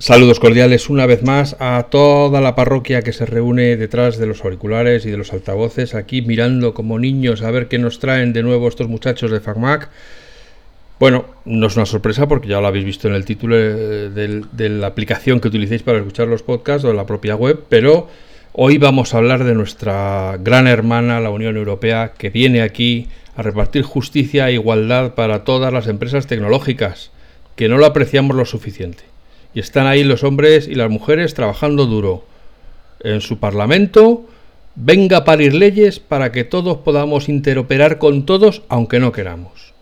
Saludos cordiales una vez más a toda la parroquia que se reúne detrás de los auriculares y de los altavoces, aquí mirando como niños a ver qué nos traen de nuevo estos muchachos de FacMac. Bueno, no es una sorpresa porque ya lo habéis visto en el título eh, de la aplicación que utilicéis para escuchar los podcasts o en la propia web, pero hoy vamos a hablar de nuestra gran hermana, la Unión Europea, que viene aquí a repartir justicia e igualdad para todas las empresas tecnológicas, que no lo apreciamos lo suficiente. Y están ahí los hombres y las mujeres trabajando duro en su parlamento. Venga a parir leyes para que todos podamos interoperar con todos, aunque no queramos.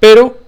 Pero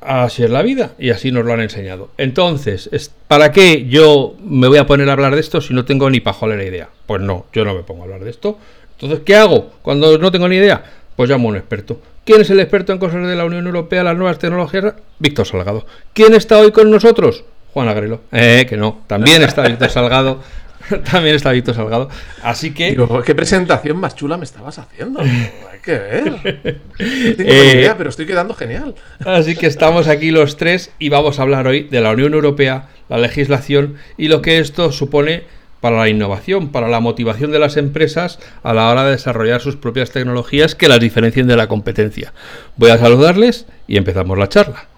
así es la vida y así nos lo han enseñado. Entonces, ¿para qué yo me voy a poner a hablar de esto si no tengo ni pajolera idea? Pues no, yo no me pongo a hablar de esto. Entonces, ¿qué hago cuando no tengo ni idea? Pues llamo a un experto. ¿Quién es el experto en cosas de la Unión Europea, las nuevas tecnologías? Víctor Salgado. ¿Quién está hoy con nosotros? Juan Agrelo. Eh, que no. También está Víctor Salgado. También está Víctor Salgado. Así que. Digo, ¿qué presentación más chula me estabas haciendo? Hay que ver. No tengo eh, idea, pero estoy quedando genial. Así que estamos aquí los tres y vamos a hablar hoy de la Unión Europea, la legislación y lo que esto supone para la innovación, para la motivación de las empresas a la hora de desarrollar sus propias tecnologías que las diferencien de la competencia. Voy a saludarles y empezamos la charla.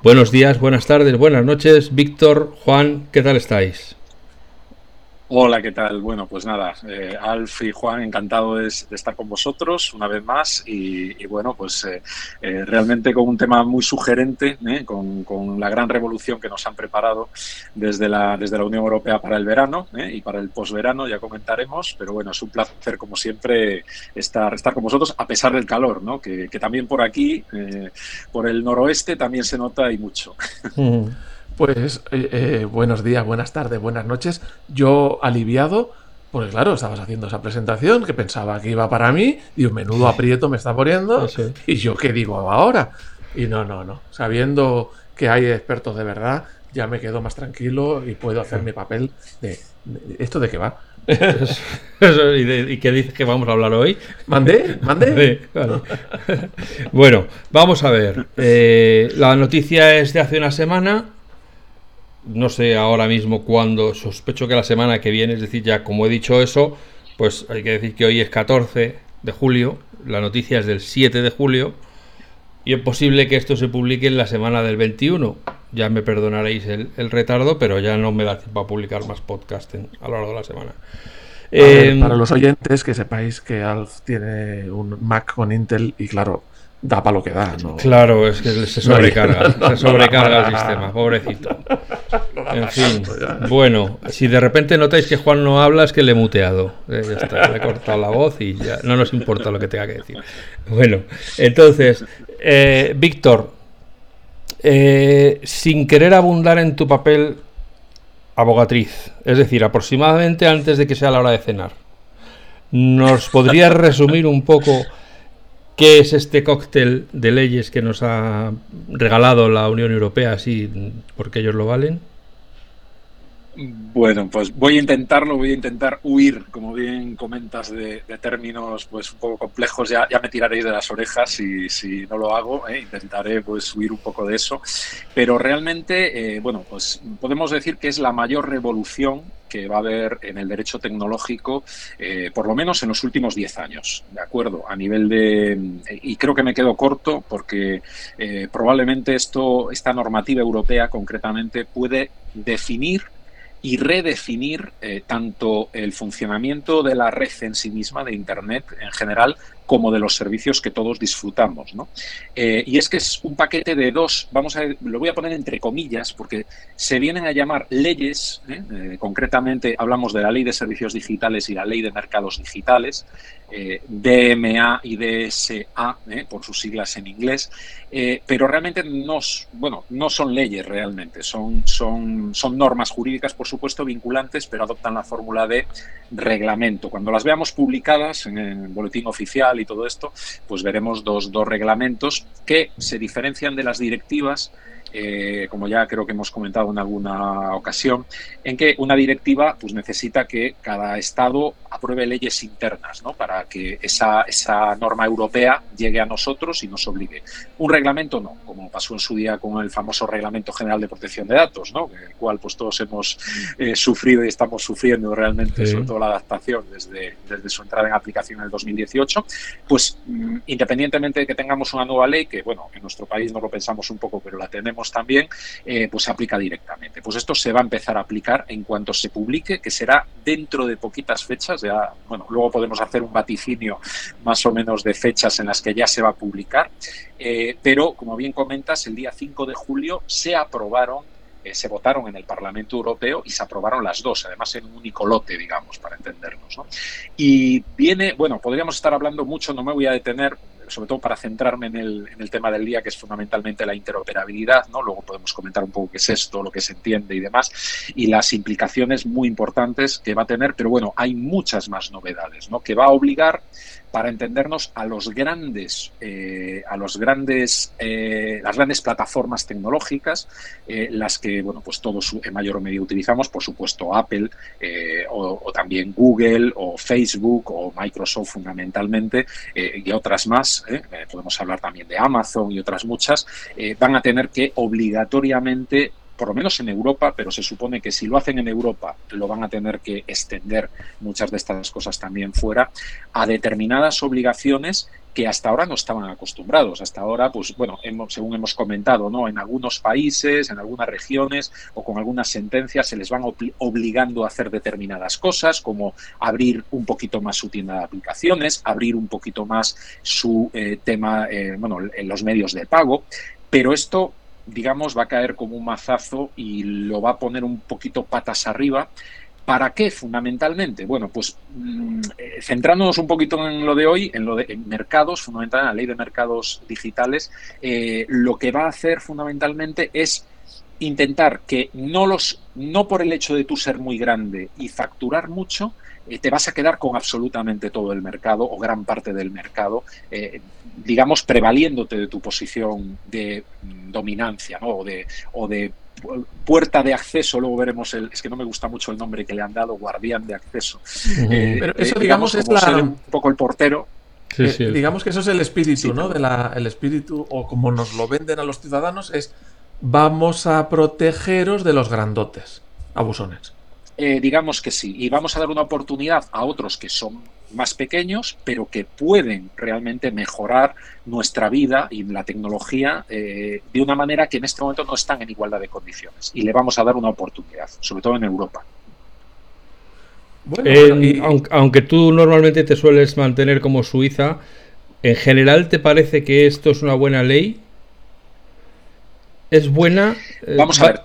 Buenos días, buenas tardes, buenas noches. Víctor, Juan, ¿qué tal estáis? Hola, ¿qué tal? Bueno, pues nada, eh, Alf y Juan, encantado de, estar con vosotros una vez más y, bueno, pues eh, eh, realmente con un tema muy sugerente, con, la gran revolución que nos han preparado desde la, desde la Unión Europea para el verano y para el posverano, ya comentaremos, pero bueno, es un placer como siempre estar, estar con vosotros a pesar del calor, ¿no? que, también por aquí, por el noroeste, también se nota y mucho. Pues eh, eh, buenos días, buenas tardes, buenas noches. Yo aliviado, porque claro, estabas haciendo esa presentación que pensaba que iba para mí, y un menudo aprieto me está poniendo, y yo qué digo ahora. Y no, no, no. Sabiendo que hay expertos de verdad, ya me quedo más tranquilo y puedo hacer mi papel de, esto de qué va. ¿y, qué dices que vamos a hablar hoy? ¿Mandé? ¿Mandé? bueno, vamos a ver. Eh, la noticia es de hace una semana no sé ahora mismo cuándo, sospecho que la semana que viene, es decir, ya como he dicho eso, pues hay que decir que hoy es 14 de julio, la noticia es del 7 de julio, y es posible que esto se publique en la semana del 21. Ya me perdonaréis el, retardo, pero ya no me da tiempo a publicar más podcast a lo largo de la semana. Em, para los oyentes, que sepáis que Alf tiene un Mac con Intel y claro, da para lo que da. ¿no? Claro, es que se sobrecarga, se sobrecarga el sistema, pobrecito. En fin, bueno, si de repente notáis que Juan no habla, es que le he muteado. Eh, ya está, le he cortado la voz y ya no nos importa lo que tenga que decir. Bueno, entonces, eh, Víctor, eh, sin querer abundar en tu papel abogatriz, es decir, aproximadamente antes de que sea la hora de cenar, ¿nos podrías resumir un poco ¿Qué es este cóctel de leyes que nos ha regalado la Unión Europea así porque ellos lo valen? Bueno, pues voy a intentarlo, voy a intentar huir, como bien comentas, de, términos pues un poco complejos. Ya, ya me tiraréis de las orejas si, si no lo hago. ¿eh? Intentaré pues huir un poco de eso. Pero realmente, eh, bueno, pues podemos decir que es la mayor revolución que va a haber en el derecho tecnológico, eh, por lo menos en los últimos 10 años, ¿de acuerdo? A nivel de... Y creo que me quedo corto porque probablemente esto, esta normativa europea concretamente puede definir y redefinir eh, tanto el funcionamiento de la red en sí misma, de Internet en general, como de los servicios que todos disfrutamos. ¿no? Eh, y es que es un paquete de dos, vamos a lo voy a poner entre comillas, porque se vienen a llamar leyes, ¿eh? concretamente hablamos de la ley de servicios digitales y la ley de mercados digitales, DMA y DSA, por sus siglas en inglés, eh, pero realmente no, bueno, no son leyes realmente, son, son, son normas jurídicas, por supuesto, vinculantes, pero adoptan la fórmula de reglamento. Cuando las veamos publicadas en el boletín oficial y todo esto, pues veremos dos, dos reglamentos que se diferencian de las directivas eh, como ya creo que hemos comentado en alguna ocasión, en que una directiva pues, necesita que cada Estado apruebe leyes internas ¿no? para que esa, esa norma europea llegue a nosotros y nos obligue. Un reglamento no, como pasó en su día con el famoso Reglamento General de Protección de Datos, ¿no? el cual pues, todos hemos eh, sufrido y estamos sufriendo realmente, sobre todo la adaptación desde, desde su entrada en aplicación en el 2018. Pues mm, independientemente de que tengamos una nueva ley, que bueno, en nuestro país no lo pensamos un poco, pero la tenemos también, eh, pues se aplica directamente. Pues esto se va a empezar a aplicar en cuanto se publique, que será dentro de poquitas fechas. Ya, bueno, luego podemos hacer un vaticinio más o menos de fechas en las que ya se va a publicar. Eh, pero, como bien comentas, el día 5 de julio se aprobaron eh, se votaron en el Parlamento Europeo y se aprobaron las dos, además en un único lote, digamos, para entendernos. Y viene, bueno, podríamos estar hablando mucho, no me voy a detener, sobre todo para centrarme en el, tema del día, que es fundamentalmente la interoperabilidad, ¿no? Luego podemos comentar un poco qué es esto, lo que se entiende y demás, y las implicaciones muy importantes que va a tener, pero bueno, hay muchas más novedades, ¿no? Que va a obligar para entendernos a los grandes, eh, a los grandes, eh, las grandes plataformas tecnológicas, eh, las que bueno, pues todos en mayor o medio utilizamos, por supuesto Apple o, o, también Google o Facebook o Microsoft fundamentalmente y otras más, podemos hablar también de Amazon y otras muchas, van a tener que obligatoriamente por lo menos en Europa, pero se supone que si lo hacen en Europa lo van a tener que extender muchas de estas cosas también fuera, a determinadas obligaciones que hasta ahora no estaban acostumbrados. Hasta ahora, pues bueno, según hemos comentado, ¿no? En algunos países, en algunas regiones o con algunas sentencias se les van obligando a hacer determinadas cosas, como abrir un poquito más su tienda de aplicaciones, abrir un poquito más su eh, tema, eh, bueno, en los medios de pago. Pero esto digamos, va a caer como un mazazo y lo va a poner un poquito patas arriba. ¿Para qué fundamentalmente? Bueno, pues mm, eh, centrándonos un poquito en lo de hoy, en lo de mercados, fundamentalmente en la ley de mercados digitales, eh, lo que va a hacer fundamentalmente es intentar que no los, no por el hecho de tú ser muy grande y facturar mucho, te vas a quedar con absolutamente todo el mercado o gran parte del mercado, eh, digamos, prevaliéndote de tu posición de mm, dominancia ¿no? o, de, o de puerta de acceso, luego veremos el, es que no me gusta mucho el nombre que le han dado, guardián de acceso. Eh, Pero eso digamos, es la... un poco el portero. Digamos que eso es el espíritu, ¿no? De la, el espíritu, o como nos lo venden a los ciudadanos, es vamos a protegeros de los grandotes, abusones. Eh, digamos que sí. Y vamos a dar una oportunidad a otros que son más pequeños, pero que pueden realmente mejorar nuestra vida y la tecnología eh, de una manera que en este momento no están en igualdad de condiciones. Y le vamos a dar una oportunidad, sobre todo en Europa. aunque, tú normalmente te sueles mantener como Suiza, ¿en general te parece que esto es una buena ley? ¿Es buena? Vamos a ver,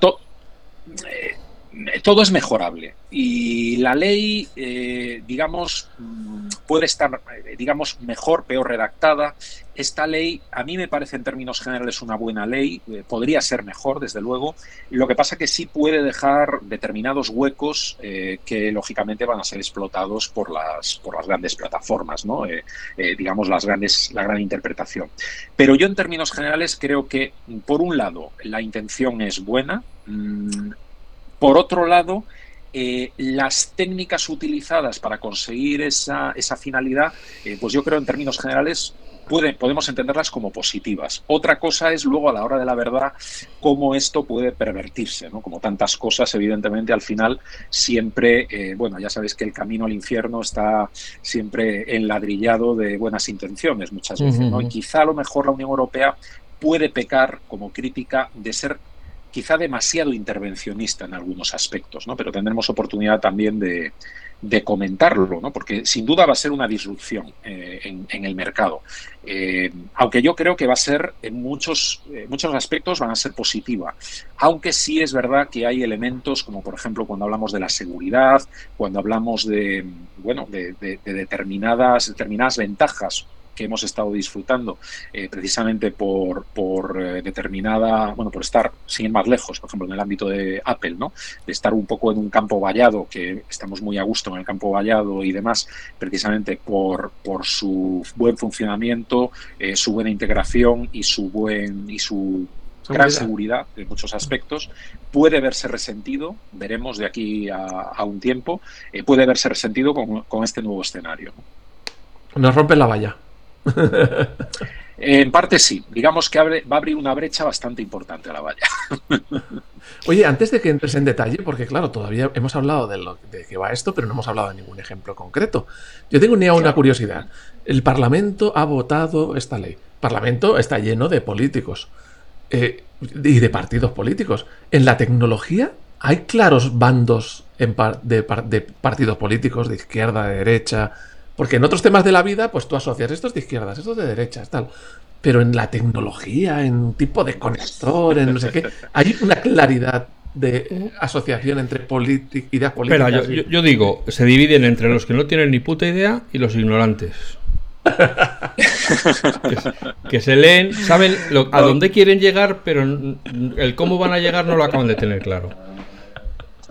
todo es mejorable y la ley, eh, digamos, mm, puede estar, eh, digamos, mejor, peor redactada. Esta ley, a mí me parece en términos generales una buena ley, eh, podría ser mejor, desde luego. Lo que pasa que sí puede dejar determinados huecos que lógicamente van a ser explotados por las, por las grandes plataformas, ¿no? digamos, las grandes, la gran interpretación. Pero yo en términos generales creo que, por un lado, la intención es buena. Por otro lado, eh, las técnicas utilizadas para conseguir esa, esa finalidad, eh, pues yo creo en términos generales podemos entenderlas como positivas. Otra cosa es luego a la hora de la verdad cómo esto puede pervertirse, ¿no? Como tantas cosas, evidentemente al final siempre, eh, bueno, ya sabéis que el camino al infierno está siempre enladrillado de buenas intenciones muchas veces, ¿no? Y quizá a lo mejor la Unión Europea puede pecar como crítica de ser quizá demasiado intervencionista en algunos aspectos, ¿no? pero tendremos oportunidad también de, comentarlo, ¿no? porque sin duda va a ser una disrupción eh, en, el mercado. Eh, aunque yo creo que va a ser en muchos, eh, muchos aspectos van a ser positiva, aunque sí es verdad que hay elementos como por ejemplo cuando hablamos de la seguridad, cuando hablamos de, bueno, de, de determinadas, determinadas ventajas que hemos estado disfrutando eh, precisamente por, por eh, determinada, bueno, por estar, sin ir más lejos, por ejemplo, en el ámbito de Apple, ¿no? De estar un poco en un campo vallado, que estamos muy a gusto en el campo vallado y demás, precisamente por, por su buen funcionamiento, eh, su buena integración y su buen y su gran seguridad en muchos aspectos, puede verse resentido, veremos de aquí a, un tiempo, eh, puede verse resentido con, este nuevo escenario. Nos rompe la valla. En parte sí, digamos que va a abrir una brecha bastante importante a la valla. Oye, antes de que entres en detalle, porque claro, todavía hemos hablado de, lo, de qué va esto, pero no hemos hablado de ningún ejemplo concreto. Yo tengo una, una curiosidad. El Parlamento ha votado esta ley. El Parlamento está lleno de políticos eh, y de partidos políticos. En la tecnología hay claros bandos de, de partidos políticos, de izquierda, de derecha, porque en otros temas de la vida, pues tú asocias estos de izquierdas, estos de derechas, tal. Pero en la tecnología, en tipo de conector, en no sé qué, hay una claridad de asociación entre ideas políticas. Espera, yo, digo, se dividen entre los que no tienen ni puta idea y los ignorantes. que, se leen, saben a dónde quieren llegar, pero el cómo van a llegar no lo acaban de tener claro.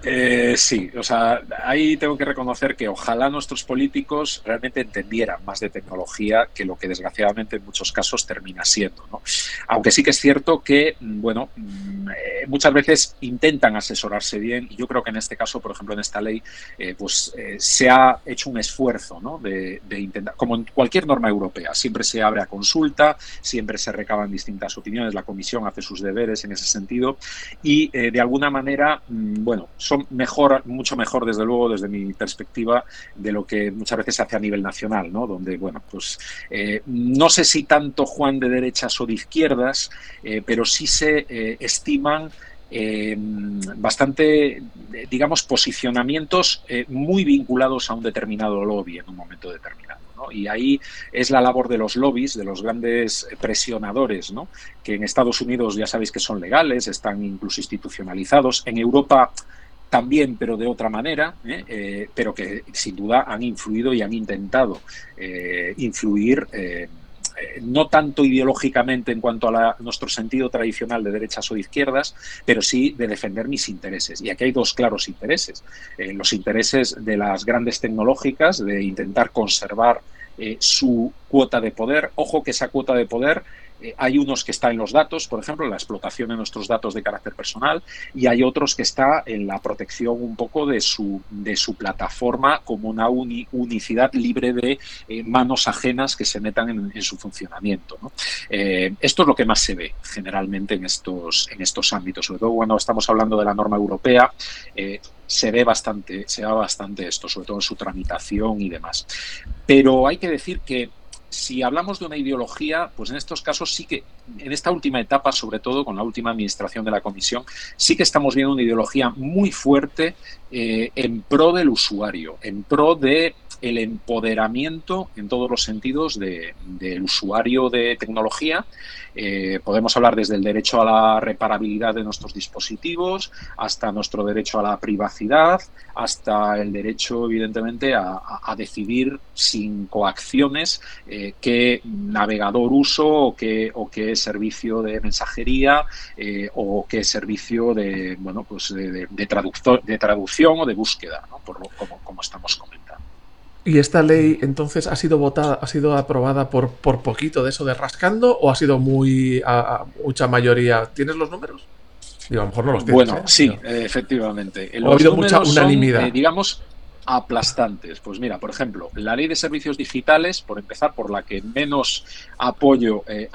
Eh, sí, o sea, ahí tengo que reconocer que ojalá nuestros políticos realmente entendieran más de tecnología que lo que desgraciadamente en muchos casos termina siendo. ¿no? Aunque sí que es cierto que, mm, bueno, mm, eh, muchas veces intentan asesorarse bien y yo creo que en este caso, por ejemplo, en esta ley, eh, pues se ha hecho un esfuerzo ¿no? de, intentar, como en cualquier norma europea, siempre se abre a consulta, siempre se recaban distintas opiniones, la comisión hace sus deberes en ese sentido y de alguna manera, mm, mejor, mucho mejor, desde luego, desde mi perspectiva, de lo que muchas veces se hace a nivel nacional, ¿no? Donde, bueno, pues eh, no sé si tanto Juan de derechas o de izquierdas, eh, pero sí se eh, estiman bastante, digamos, posicionamientos muy vinculados a un determinado lobby en un momento determinado. Y ahí es la labor de los lobbies, de los grandes presionadores, ¿no? que en Estados Unidos ya sabéis que son legales, están incluso institucionalizados. En Europa también, pero de otra manera, ¿eh? Eh, pero que sin duda han influido y han intentado eh, influir. no tanto ideológicamente en cuanto a nuestro sentido tradicional de derechas o izquierdas, pero sí de defender mis intereses. Y aquí hay dos claros intereses. los intereses de las grandes tecnológicas, de intentar conservar su cuota de poder. Ojo que esa cuota de poder eh, hay unos que están en los datos, por ejemplo, en la explotación de nuestros datos de carácter personal, y hay otros que está en la protección un poco de su, de su plataforma como una unicidad libre de eh, manos ajenas que se metan en, su funcionamiento. Eh, esto es lo que más se ve generalmente en estos, en estos ámbitos, sobre todo cuando estamos hablando de la norma europea. se ve bastante, se ve bastante esto, sobre todo en su tramitación y demás. Pero hay que decir que si hablamos de una ideología, pues en estos casos sí que, en esta última etapa, sobre todo con la última administración de la comisión, sí que estamos viendo una ideología muy fuerte eh, en pro del usuario, en pro de el empoderamiento en todos los sentidos del usuario de tecnología. Eh, podemos hablar desde el derecho a la reparabilidad de nuestros dispositivos, hasta nuestro derecho a la privacidad, hasta el derecho, evidentemente, a, decidir sin coacciones eh, qué navegador uso o qué, servicio de mensajería eh, o qué servicio de, bueno, pues de, traducción o de búsqueda, como estamos comentando. ¿Y esta ley entonces ha sido votada, ha sido aprobada por, por poquito de eso de rascando o ha sido muy a, mucha mayoría? ¿Tienes los números? Digo, a lo mejor no los tienes. Bueno, ¿eh? sí, efectivamente. ha habido mucha unanimidad. Eh, digamos, aplastantes. Pues mira, por ejemplo, la ley de servicios digitales, por empezar, por la que menos apoyo eh,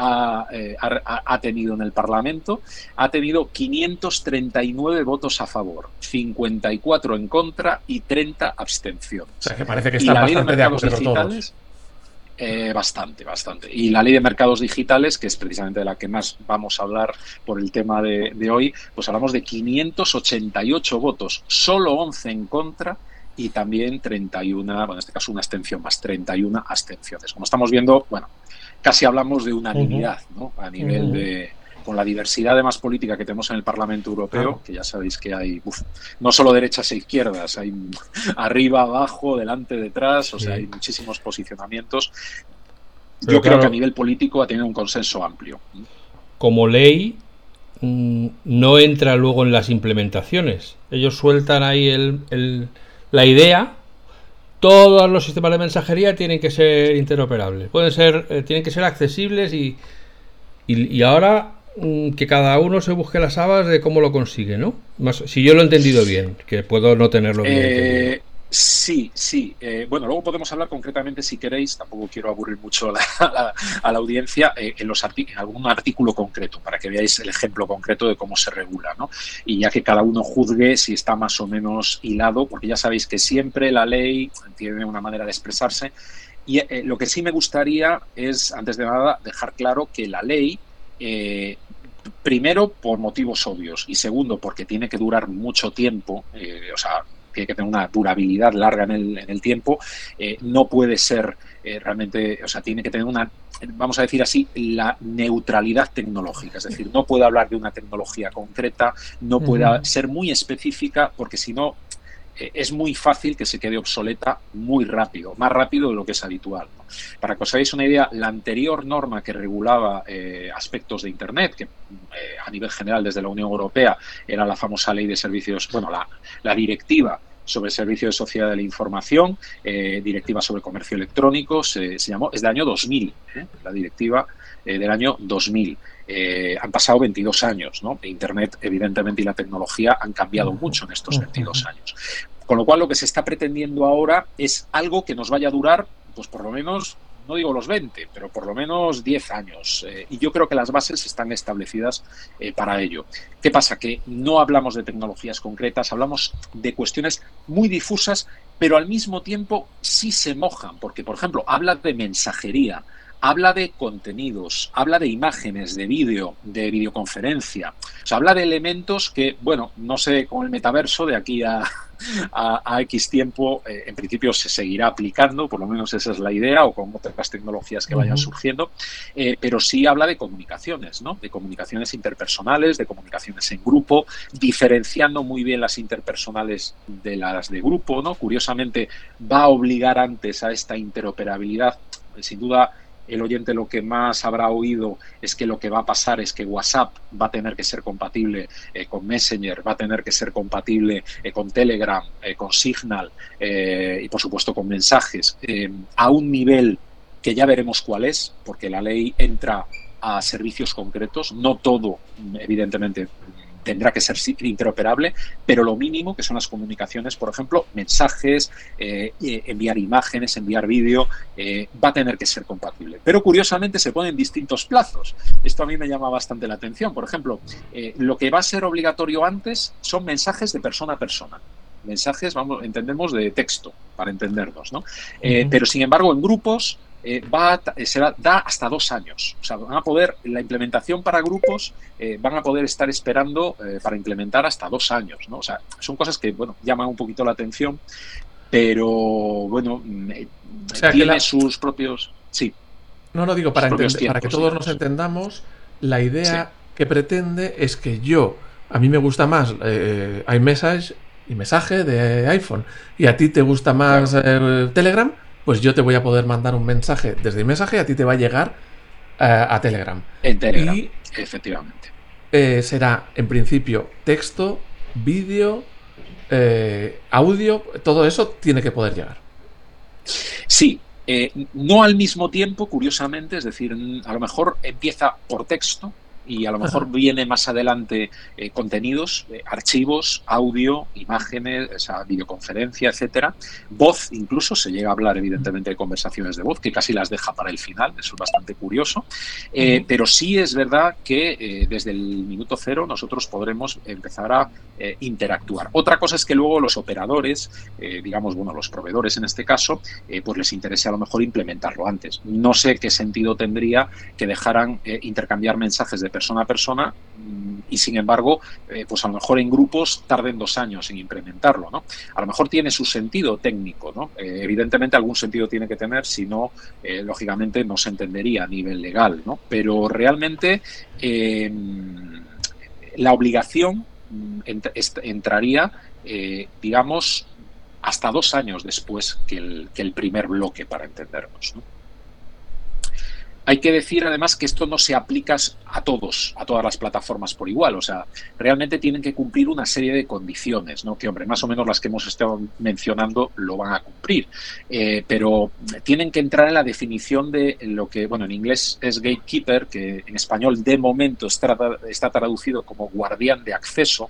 eh, ha, tenido en el Parlamento, ha tenido 539 votos a favor, 54 en contra y 30 abstenciones. O sea, que parece que está bastante de, acuerdo todos. Eh, bastante, bastante. Y la ley de mercados digitales, que es precisamente de la que más vamos a hablar por el tema de, de hoy, pues hablamos de 588 votos, solo 11 en contra y también 31, bueno, en este caso una abstención más, 31 abstenciones. Como estamos viendo, bueno, casi hablamos de unanimidad, ¿no? A nivel de con la diversidad de más política que tenemos en el Parlamento Europeo, que ya sabéis que hay no solo derechas e izquierdas, hay arriba, abajo, delante, detrás, o sea, hay muchísimos posicionamientos. Yo creo que a nivel político ha tenido un consenso amplio. Como ley, mm, no entra luego en las implementaciones. Ellos sueltan ahí el la idea, todos los sistemas de mensajería tienen que ser interoperables, pueden ser, eh, tienen que ser accesibles y, y, ahora mm, que cada uno se busque las habas de cómo lo consigue, ¿no? Más, si yo lo he entendido bien, que puedo no tenerlo bien eh, Sí, sí. Eh, bueno, luego podemos hablar concretamente, si queréis, tampoco quiero aburrir mucho a la audiencia, eh, en, algún artículo concreto, para que veáis el ejemplo concreto de cómo se regula, ¿no? Y ya que cada uno juzgue si está más o menos hilado, porque ya sabéis que siempre la ley tiene una manera de expresarse. Y eh, lo que sí me gustaría es, antes de nada, dejar claro que la ley primero por motivos obvios y segundo porque tiene que durar mucho tiempo, o sea, tiene que tener una durabilidad larga en el, en el tiempo, eh, no puede ser eh, realmente, o sea, tiene que tener una, vamos a decir así, la neutralidad tecnológica, es decir, no puede hablar de una tecnología concreta, no puede ser muy específica, porque si no, es muy fácil que se quede obsoleta muy rápido, más rápido de lo que es habitual. Para que os hagáis una idea, la anterior norma que regulaba eh, aspectos de Internet, que eh, a nivel general desde la Unión Europea era la famosa ley de servicios, bueno, la, la directiva sobre servicios de sociedad de la información, directiva sobre comercio electrónico, se, llamó, es del año 2000, la directiva del año 2000. Han pasado 22 años, ¿no? Internet, evidentemente, y la tecnología han cambiado mucho en estos 22 años. Con lo cual, lo que se está pretendiendo ahora es algo que nos vaya a durar pues por lo menos, no digo los 20, pero por lo menos 10 años. Eh, y yo creo que las bases están establecidas eh, para ello. ¿Qué pasa? Que no hablamos de tecnologías concretas, hablamos de cuestiones muy difusas, pero al mismo tiempo sí se mojan, porque, por ejemplo, habla de mensajería, habla de contenidos, habla de imágenes, de vídeo, de videoconferencia. O sea, habla de elementos que, bueno, no sé, con el metaverso de aquí a, a, X tiempo, eh, en principio se seguirá aplicando, por lo menos esa es la idea, o con otras tecnologías que vayan surgiendo, eh, pero sí habla de comunicaciones, ¿no? De comunicaciones interpersonales, de comunicaciones en grupo, diferenciando muy bien las interpersonales de las de grupo, ¿no? Curiosamente, va a obligar antes a esta interoperabilidad, sin duda el oyente lo que más habrá oído es que lo que va a pasar es que WhatsApp va a tener que ser compatible eh, con Messenger, va a tener que ser compatible eh, con Telegram, eh, con Signal y por supuesto con mensajes a un nivel que ya veremos cuál es, porque la ley entra a servicios concretos, no todo, evidentemente, tendrá que ser interoperable, pero lo mínimo que son las comunicaciones, por ejemplo, mensajes, eh, enviar imágenes, enviar vídeo, eh, va a tener que ser compatible. Pero curiosamente se ponen distintos plazos. Esto a mí me llama bastante la atención. Por ejemplo, eh, lo que va a ser obligatorio antes son mensajes de persona a persona mensajes, vamos, entendemos de texto, para entendernos, ¿no? Pero sin embargo, en grupos eh, va eh, será, da hasta dos años. O sea, van a poder, la implementación para grupos eh, van a poder estar esperando para implementar hasta dos años. ¿no? O sea, son cosas que, bueno, llaman un poquito la atención, pero bueno, mm, tiene sus propios. Sí. No, lo digo, para, para que todos nos entendamos, la idea que pretende es que yo, a mí me gusta más iMessage y mensaje de iPhone, y a ti te gusta más Telegram pues yo te voy a poder mandar un mensaje desde mensaje y a ti te va a llegar eh, a Telegram. En Telegram, y, efectivamente. Eh, será en principio texto, vídeo, eh, audio, todo eso tiene que poder llegar. Sí, no al mismo tiempo, curiosamente, es decir, a lo mejor empieza por texto, y a lo mejor viene más adelante eh, contenidos, eh, archivos, audio, imágenes, esa videoconferencia, etcétera. Voz, incluso se llega a hablar, evidentemente, de conversaciones de voz, que casi las deja para el final, eso es bastante curioso. Eh, pero sí es verdad que desde el minuto cero nosotros podremos empezar a interactuar. Otra cosa es que luego los operadores, digamos, bueno, los proveedores en este caso, pues les interese a lo mejor implementarlo antes. No sé qué sentido tendría que dejaran intercambiar mensajes de persona a persona mm, y sin embargo, eh, pues a lo mejor en grupos tarden dos años en implementarlo, ¿no? A lo mejor tiene su sentido técnico, ¿no? Eh, evidentemente algún sentido tiene que tener, si no, eh, lógicamente no se entendería a nivel legal, ¿no? Pero realmente la obligación mm, entraría, digamos, hasta dos años después que el, que el primer bloque, para entendernos, ¿no? Hay que decir además que esto no se aplica a todos, a todas las plataformas por igual. O sea, realmente tienen que cumplir una serie de condiciones, ¿no? Que, hombre, más o menos las que hemos estado mencionando lo van a cumplir. Eh, pero tienen que entrar en la definición de lo que, bueno, en inglés es gatekeeper, que en español de momento está, está traducido como guardián de acceso.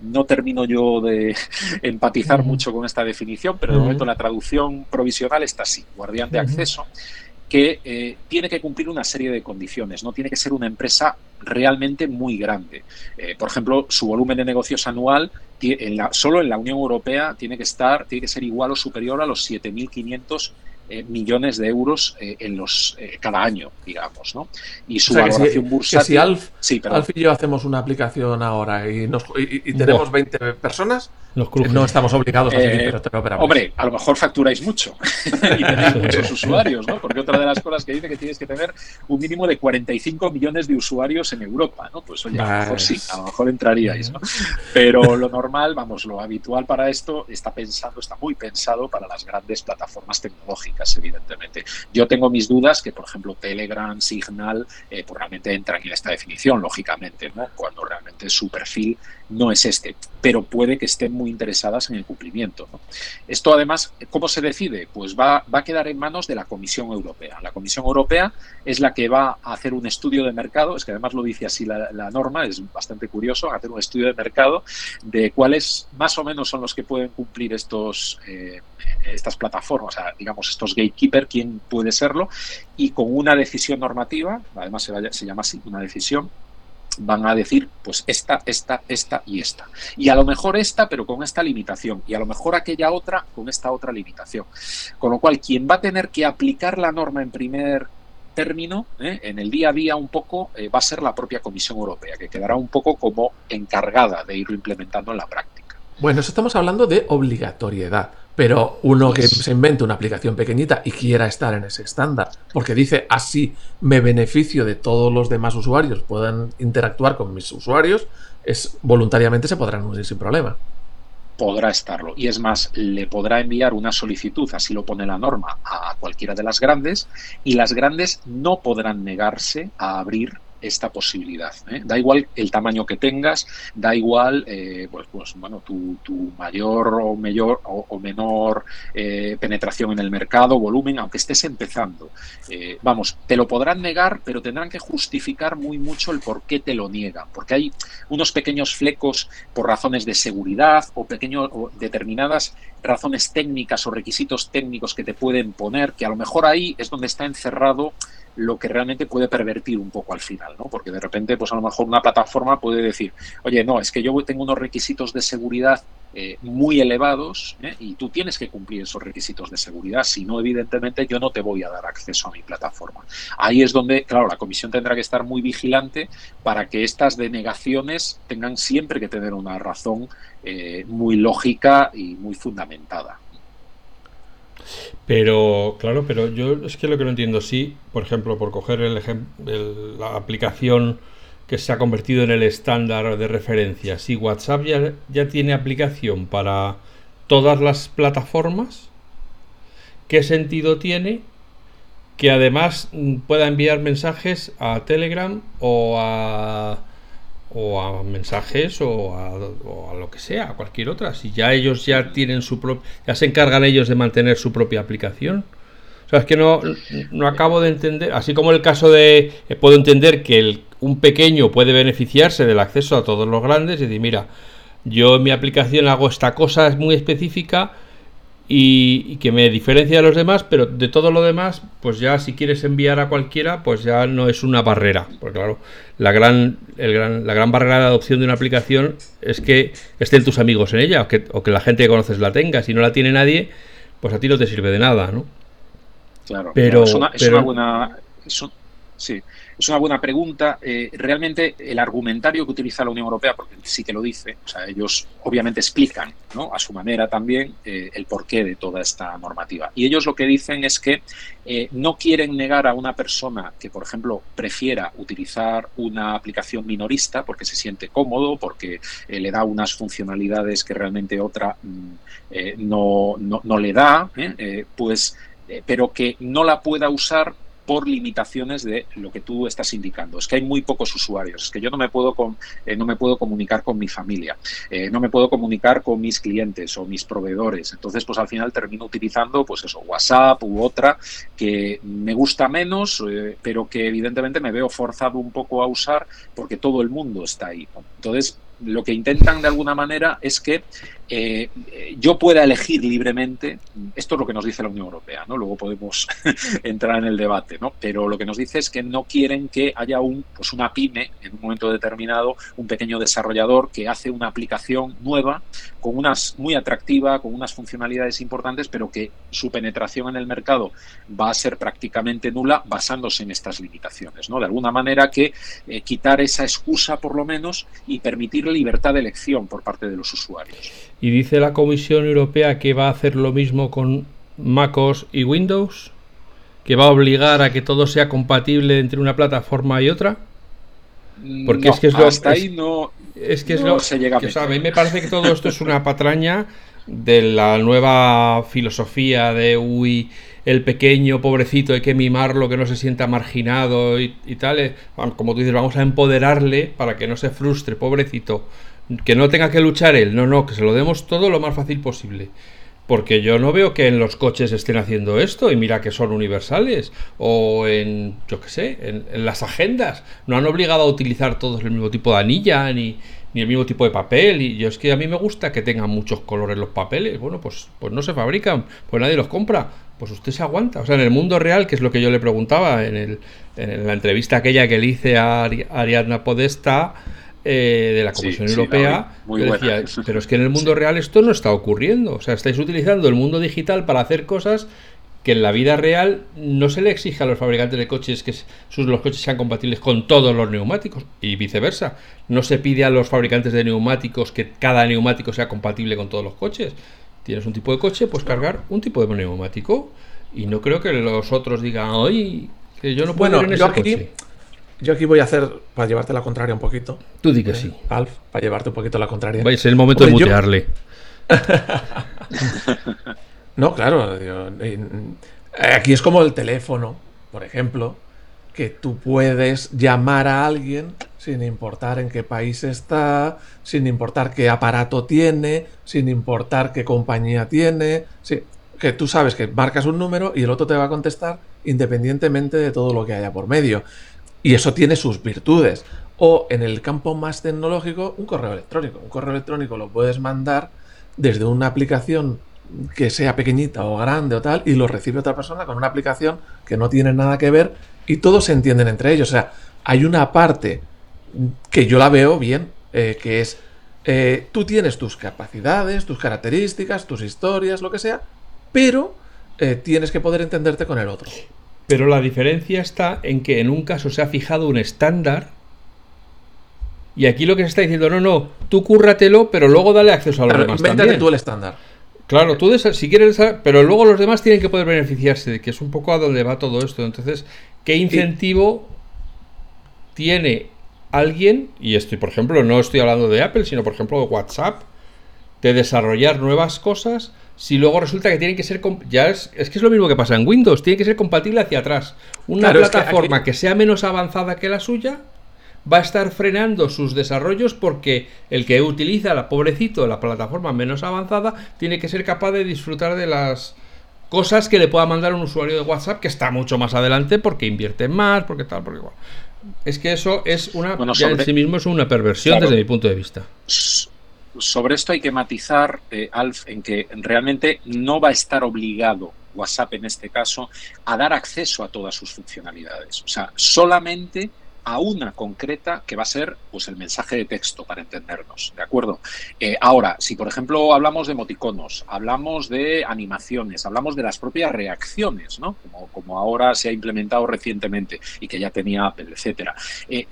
No termino yo de empatizar mucho con esta definición, pero de momento la traducción provisional está así, guardián de acceso que eh, tiene que cumplir una serie de condiciones, no tiene que ser una empresa realmente muy grande. Eh, por ejemplo, su volumen de negocios anual en la, solo en la Unión Europea tiene que estar, tiene que ser igual o superior a los 7.500 eh, millones de euros en los cada año, digamos, ¿no? Y su valoración bursátil. si Alf, Alf, y yo hacemos una aplicación ahora y, nos, y, tenemos 20 personas, no estamos obligados a seguir, eh, pero Hombre, a lo mejor facturáis mucho y tenéis muchos usuarios, ¿no? Porque otra de las cosas que dice que tienes que tener un mínimo de 45 millones de usuarios en Europa, ¿no? Pues oye, a lo mejor sí, a lo mejor entraríais, ¿no? Pero lo normal, vamos, lo habitual para esto está pensado, está muy pensado para las grandes plataformas tecnológicas, evidentemente. Yo tengo mis dudas que, por ejemplo, Telegram, Signal, eh, pues realmente entran en esta definición, lógicamente, ¿no? Cuando realmente su perfil no es este, pero puede que estén muy interesadas en el cumplimiento. Esto además, ¿cómo se decide? Pues va, va, a quedar en manos de la Comisión Europea. La Comisión Europea es la que va a hacer un estudio de mercado, es que además lo dice así la, norma, es bastante curioso, hacer un estudio de mercado de cuáles más o menos son los que pueden cumplir estos, eh, estas plataformas, digamos estos gatekeeper, quién puede serlo, y con una decisión normativa, además se llama así, una decisión van a decir, pues esta, esta, esta y esta. Y a lo mejor esta, pero con esta limitación. Y a lo mejor aquella otra con esta otra limitación. Con lo cual, quien va a tener que aplicar la norma en primer término, ¿eh? en el día a día un poco, eh, va a ser la propia Comisión Europea, que quedará un poco como encargada de irlo implementando en la práctica. Bueno, eso estamos hablando de obligatoriedad. Pero uno que se invente una aplicación pequeñita y quiera estar en ese estándar, porque dice así me beneficio de todos los demás usuarios, puedan interactuar con mis usuarios, es voluntariamente se podrán unir sin problema. Podrá estarlo. Y es más, le podrá enviar una solicitud, así lo pone la norma, a cualquiera de las grandes, y las grandes no podrán negarse a abrir esta posibilidad. ¿eh? Da igual el tamaño que tengas, da igual eh, pues, pues, bueno, tu, mayor o, mayor, o, menor eh, penetración en el mercado, volumen, aunque estés empezando. vamos, te lo podrán negar, pero tendrán que justificar muy mucho el por qué te lo niegan, porque hay unos pequeños flecos por razones de seguridad o, o determinadas razones técnicas o requisitos técnicos que te pueden poner, que a lo mejor ahí es donde está encerrado lo que realmente puede pervertir un poco al final, ¿no? Porque de repente, pues a lo mejor una plataforma puede decir, oye, no, es que yo tengo unos requisitos de seguridad eh, muy elevados ¿eh? y tú tienes que cumplir esos requisitos de seguridad, si no, evidentemente yo no te voy a dar acceso a mi plataforma. Ahí es donde, claro, la comisión tendrá que estar muy vigilante para que estas denegaciones tengan siempre que tener una razón eh, muy lógica y muy fundamentada. Pero, claro, pero yo es que lo que no entiendo, sí, por ejemplo, por coger el, la aplicación que se ha convertido en el estándar de referencia, si WhatsApp ya, ya tiene aplicación para todas las plataformas, ¿qué sentido tiene que además pueda enviar mensajes a Telegram o a o a mensajes o a, lo que sea, a cualquier otra. Si ya ellos ya tienen su propia, ya se encargan ellos de mantener su propia aplicación. O sea, es que no, no acabo de entender, así como el caso de, eh, puedo entender que el, un pequeño puede beneficiarse del acceso a todos los grandes y decir, mira, yo en mi aplicación hago esta cosa muy específica, y, que me diferencia de los demás, pero de todo lo demás, pues ya si quieres enviar a cualquiera, pues ya no es una barrera. Porque claro, la gran, el gran, la gran barrera de adopción de una aplicación es que estén tus amigos en ella, o que, o que la gente que conoces la tenga. Si no la tiene nadie, pues a ti no te sirve de nada, ¿no? Claro, pero es una, es una buena... sí, es una buena pregunta. Eh, realmente el argumentario que utiliza la Unión Europea, porque sí que lo dice, o sea, ellos obviamente explican ¿no? a su manera también eh, el porqué de toda esta normativa. Y ellos lo que dicen es que eh, no quieren negar a una persona que, por ejemplo, prefiera utilizar una aplicación minorista porque se siente cómodo, porque le da unas funcionalidades que realmente otra mm, no, no, no, le da, pues, pero que no la pueda usar por limitaciones de lo que tú estás indicando. Es que hay muy pocos usuarios, es que yo no me puedo, eh, no me puedo comunicar con mi familia, eh, no me puedo comunicar con mis clientes o mis proveedores. Entonces, pues al final termino utilizando, pues eso, WhatsApp u otra que me gusta menos, eh, pero que evidentemente me veo forzado un poco a usar porque todo el mundo está ahí. Entonces, lo que intentan de alguna manera es que eh, yo pueda elegir libremente, esto es lo que nos dice la Unión Europea, ¿no? Luego podemos entrar en el debate, ¿no? Pero lo que nos dice es que no quieren que haya un, pues una pyme en un momento determinado, un pequeño desarrollador que hace una aplicación nueva, con unas muy atractiva, con unas funcionalidades importantes, pero que su penetración en el mercado va a ser prácticamente nula basándose en estas limitaciones, ¿no? De alguna manera que eh, quitar esa excusa por lo menos y permitir libertad de elección por parte de los usuarios. Y dice la Comisión Europea que va a hacer lo mismo con MacOS y Windows, que va a obligar a que todo sea compatible entre una plataforma y otra. Porque es que es lo, hasta ahí no, es que es lo, se llega a, a mí me parece que todo esto es una patraña de la nueva filosofía de uy, el pequeño pobrecito hay que mimarlo, que no se sienta marginado y, y tal. Eh, como tú dices, vamos a empoderarle para que no se frustre, pobrecito que no tenga que luchar él, no, no, que se lo demos todo lo más fácil posible. Porque yo no veo que en los coches estén haciendo esto y mira que son universales. O en, yo qué sé, en, las agendas. No han obligado a utilizar todos el mismo tipo de anilla ni, ni, el mismo tipo de papel. Y yo es que a mí me gusta que tengan muchos colores los papeles. Bueno, pues, pues no se fabrican, pues nadie los compra. Pues usted se aguanta. O sea, en el mundo real, que es lo que yo le preguntaba en, el, en la entrevista aquella que le hice a Ariadna Podesta eh, de la Comisión Europea, decía, pero es que en el mundo real esto no está ocurriendo. O sea, estáis utilizando el mundo digital para hacer cosas que en la vida real no se le exige a los fabricantes de coches que sus, los coches sean compatibles con todos los neumáticos y viceversa. No se pide a los fabricantes de neumáticos que cada neumático sea compatible con todos los coches. Tienes un tipo de coche, pues cargar un tipo de neumático. Y no creo que los otros digan, oye, que yo no puedo ir en ese coche. Yo aquí voy a hacer, para llevarte la contraria un poquito. Tú di que eh, sí. Alf, para llevarte un poquito la contraria. Ser el momento de mutearle. no, claro. aquí es como el teléfono, por ejemplo, que tú puedes llamar a alguien sin importar en qué país está, sin importar qué aparato tiene, sin importar qué compañía tiene. Sí, que tú sabes que marcas un número y el otro te va a contestar independientemente de todo lo que haya por medio. Y eso tiene sus virtudes. O en el campo más tecnológico, un correo electrónico. Un correo electrónico lo puedes mandar desde una aplicación que sea pequeñita o grande o tal, y lo recibe otra persona con una aplicación que no tiene nada que ver y todos se entienden entre ellos. O sea, hay una parte que yo la veo bien, eh, que es, eh, tú tienes tus capacidades, tus características, tus historias, lo que sea, pero eh, tienes que poder entenderte con el otro. Pero la diferencia está en que en un caso se ha fijado un estándar y aquí lo que se está diciendo, no, no, tú cúrratelo, pero luego dale acceso a los demás también. tú el estándar. Claro, tú si quieres, pero luego los demás tienen que poder beneficiarse, de que es un poco a donde va todo esto. Entonces, ¿qué incentivo tiene alguien, y estoy, por ejemplo, no estoy hablando de Apple, sino por ejemplo de WhatsApp, de desarrollar nuevas cosas si luego resulta que tiene que ser ya es, es, que es lo mismo que pasa en Windows tiene que ser compatible hacia atrás. Una plataforma que, sea menos avanzada que la suya va a estar frenando sus desarrollos porque el que utiliza la pobrecito la plataforma menos avanzada tiene que ser capaz de disfrutar de las cosas que le pueda mandar un usuario de WhatsApp que está mucho más adelante porque invierte más porque tal porque igual es que eso es una ya en sí mismo es una perversión desde mi punto de vista. Sobre esto hay que matizar, eh, Alf, en que realmente no va a estar obligado WhatsApp en este caso a dar acceso a todas sus funcionalidades. O sea, solamente a una concreta que va a ser pues el mensaje de texto para entendernos, ¿de acuerdo? Eh, ahora, si por ejemplo hablamos de emoticonos, hablamos de animaciones, hablamos de las propias reacciones, ¿no? Como, como ahora se ha implementado recientemente y que ya tenía Apple, etcétera. Eh,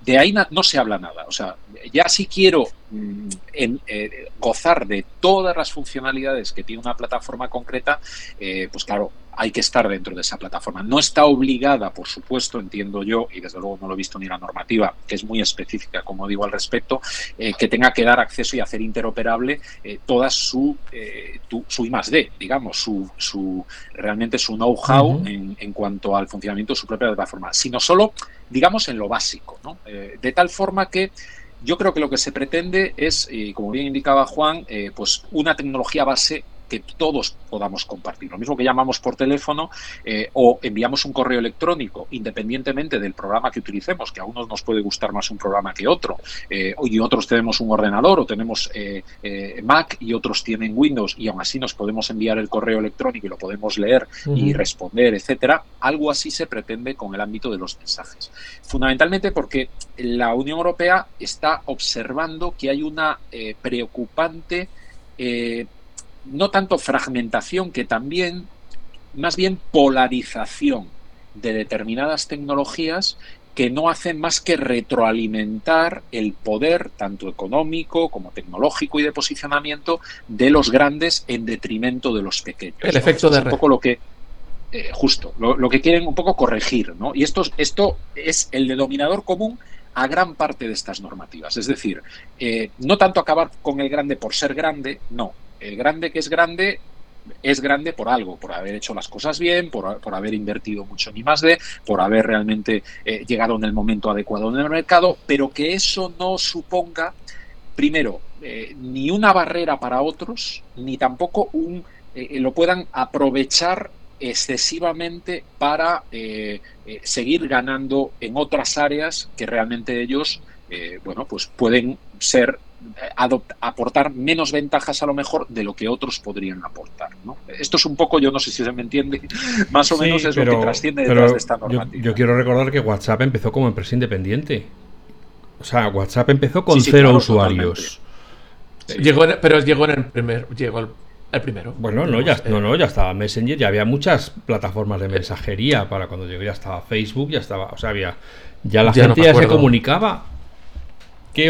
de ahí no se habla nada. O sea, ya si quiero mm, eh, gozar de todas las funcionalidades que tiene una plataforma concreta, pues claro, hay que estar dentro de esa plataforma. No está obligada, por supuesto, entiendo yo, y desde luego no lo he visto ni la normativa, que es muy específica, como digo al respecto, eh, que tenga que dar acceso y hacer interoperable eh, toda su, eh, su I D, digamos, su, su realmente su know-how en, en, cuanto al funcionamiento de su propia plataforma, sino solo, digamos, en lo básico, ¿no? de tal forma que yo creo que lo que se pretende es, como bien indicaba Juan, pues una tecnología base que todos podamos compartir. Lo mismo que llamamos por teléfono eh, o enviamos un correo electrónico, independientemente del programa que utilicemos, que a unos nos puede gustar más un programa que otro, eh, y otros tenemos un ordenador o tenemos eh, Mac y otros tienen Windows y aún así nos podemos enviar el correo electrónico y lo podemos leer y responder, etcétera. Algo así se pretende con el ámbito de los mensajes. Fundamentalmente porque la Unión Europea está observando que hay una preocupante no tanto fragmentación, que también, más bien polarización de determinadas tecnologías que no hacen más que retroalimentar el poder, tanto económico como tecnológico y de posicionamiento, de los grandes en detrimento de los pequeños. El efecto de un poco lo que eh, justo, lo, que quieren un poco corregir, ¿no? Y esto, esto es el denominador común a gran parte de estas normativas. Es decir, eh, no tanto acabar con el grande por ser grande, no, el grande que es grande es grande por algo, por haber hecho las cosas bien, por, haber invertido mucho en más de, por haber realmente eh, llegado en el momento adecuado en el mercado, pero que eso no suponga, primero, eh, ni una barrera para otros, ni tampoco un eh, lo puedan aprovechar excesivamente para seguir ganando en otras áreas que realmente ellos, bueno, pues pueden ser aportar menos ventajas a lo mejor de lo que otros podrían aportar. ¿no? Esto es un poco, yo no sé si se me entiende, más o menos es lo que trasciende detrás de esta normativa. Yo, quiero recordar que WhatsApp empezó como empresa independiente. O sea, WhatsApp empezó con cero usuarios. Llegó pero llegó en el primer, llegó el, primero. Bueno, no, ya, no, no, ya estaba Messenger, ya había muchas plataformas de mensajería para cuando llegó, ya estaba Facebook, ya estaba, o sea, había, ya la gente ya se comunicaba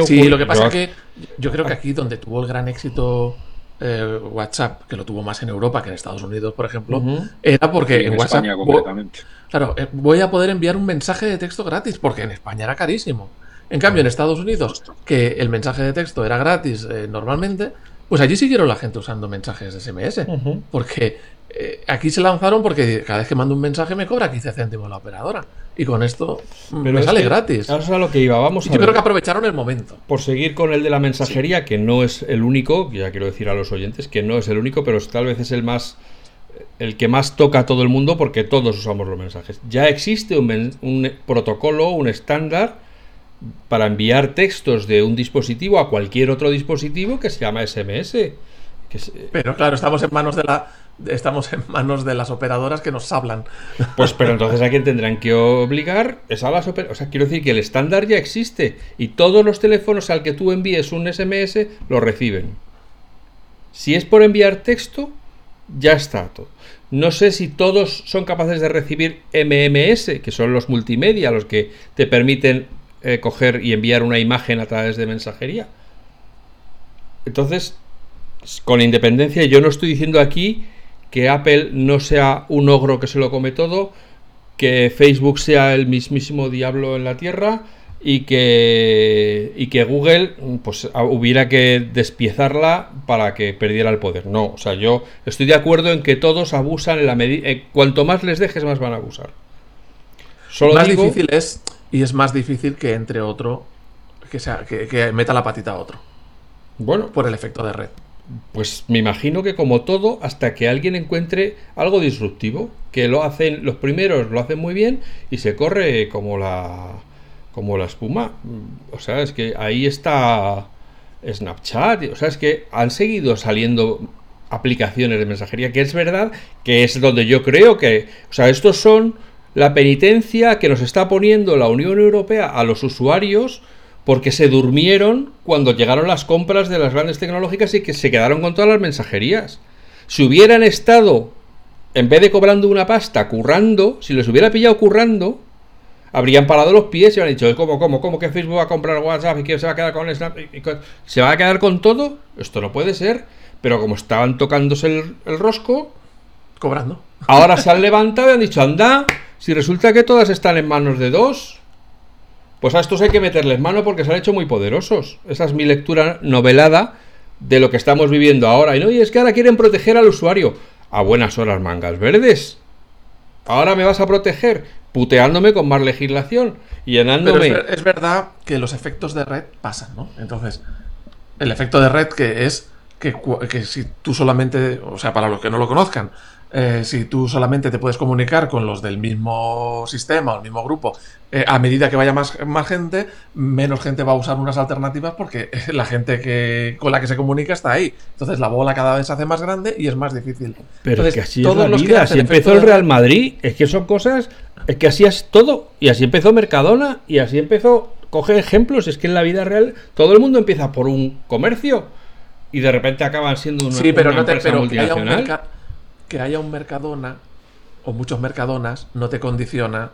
sí, lo que pasa es que yo creo que aquí donde tuvo el gran éxito eh, WhatsApp, que lo tuvo más en Europa que en Estados Unidos, por ejemplo, era porque en, WhatsApp. Claro, eh, voy a poder enviar un mensaje de texto gratis, porque en España era carísimo. En cambio, en Estados Unidos, que el mensaje de texto era gratis eh, normalmente, pues allí siguieron la gente usando mensajes de SMS. Porque aquí se lanzaron porque cada vez que mando un mensaje me cobra 15 céntimos la operadora y con esto me sale gratis. Eso es a lo que iba. Vamos yo creo que aprovecharon el momento. Por seguir con el de la mensajería, que no es el único, ya quiero decir a los oyentes que no es el único, pero tal vez es el más el que más toca a todo el mundo porque todos usamos los mensajes. Ya existe un, un protocolo, un estándar para enviar textos de un dispositivo a cualquier otro dispositivo que se llama SMS. Pero claro, estamos en manos de la estamos en manos de las operadoras que nos hablan. Pues pero entonces a quién tendrán que obligar es a las operadoras. O sea, quiero decir que el estándar ya existe y todos los teléfonos al que tú envíes un SMS lo reciben. Si es por enviar texto, ya está todo. No sé si todos son capaces de recibir MMS, que son los multimedia, los que te permiten eh, coger y enviar una imagen a través de mensajería. Entonces, con independencia, yo no estoy diciendo aquí que Apple no sea un ogro que se lo come todo, que Facebook sea el mismísimo diablo en la tierra y que, y que Google pues hubiera que despiezarla para que perdiera el poder. No, o sea, yo estoy de acuerdo en que todos abusan en la medida... Cuanto más les dejes, más van a abusar. Solo más difícil es, y es más difícil que entre otro, que, sea, que meta la patita a otro. Bueno. Por el efecto de red. Pues me imagino que como todo, hasta que alguien encuentre algo disruptivo, que lo hacen, los primeros lo hacen muy bien y se corre como la como la espuma. O sea, es que ahí está Snapchat, o sea, es que han seguido saliendo aplicaciones de mensajería, que es verdad que es donde yo creo que, o sea, estos son la penitencia que nos está poniendo la Unión Europea a los usuarios porque se durmieron cuando llegaron las compras de las grandes tecnológicas y que se quedaron con todas las mensajerías. Si hubieran estado, en vez de cobrando una pasta, currando, si les hubiera pillado currando, habrían parado los pies y habrían dicho, ¿cómo, cómo, cómo que Facebook va a comprar WhatsApp y que se va a quedar con Snap? ¿Se va a quedar con todo? Esto no puede ser. Pero como estaban tocándose el, rosco, cobrando. Ahora se han levantado y han dicho, anda, si resulta que todas están en manos de dos, pues a estos hay que meterles mano porque se han hecho muy poderosos. Esa es mi lectura novelada de lo que estamos viviendo ahora. Y no, y es que ahora quieren proteger al usuario. A buenas horas, mangas verdes. Ahora me vas a proteger puteándome con más legislación y llenándome. Es, verdad que los efectos de red pasan, ¿no? Entonces, el efecto de red que es que, que si tú solamente, o sea, para los que no lo conozcan, eh, si tú solamente te puedes comunicar con los del mismo sistema o el mismo grupo, eh, a medida que vaya más, más gente, menos gente va a usar unas alternativas porque la gente que, con la que se comunica está ahí. Entonces la bola cada vez se hace más grande y es más difícil. Pero es que así es la vida. Si empezó el Real Madrid, es que son cosas, es que así es todo. Y así empezó Mercadona y así empezó. Coge ejemplos, es que en la vida real todo el mundo empieza por un comercio y de repente acaban siendo una, sí, pero una no te, empresa pero multinacional que haya un Mercadona o muchos Mercadonas no te condiciona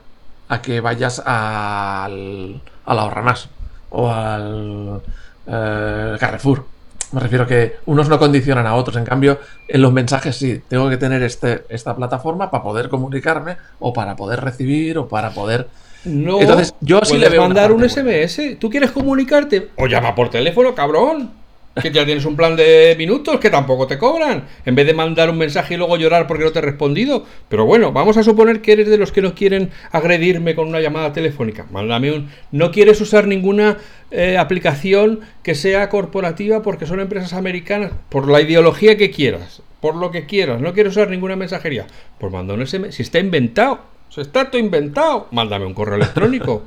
a que vayas al, a la Horranás o al eh, Carrefour. Me refiero a que unos no condicionan a otros. En cambio, en los mensajes sí, tengo que tener este, esta plataforma para poder comunicarme o para poder recibir o para poder... No, Entonces, yo sí le veo mandar un buena. SMS. ¿Tú quieres comunicarte? O llama por teléfono, cabrón. Que ya tienes un plan de minutos que tampoco te cobran. En vez de mandar un mensaje y luego llorar porque no te he respondido. Pero bueno, vamos a suponer que eres de los que no quieren agredirme con una llamada telefónica. Mándame un. No quieres usar ninguna eh, aplicación que sea corporativa porque son empresas americanas. Por la ideología que quieras. Por lo que quieras. No quieres usar ninguna mensajería. Pues manda un SMS. Si está inventado. Si está todo inventado. Mándame un correo electrónico.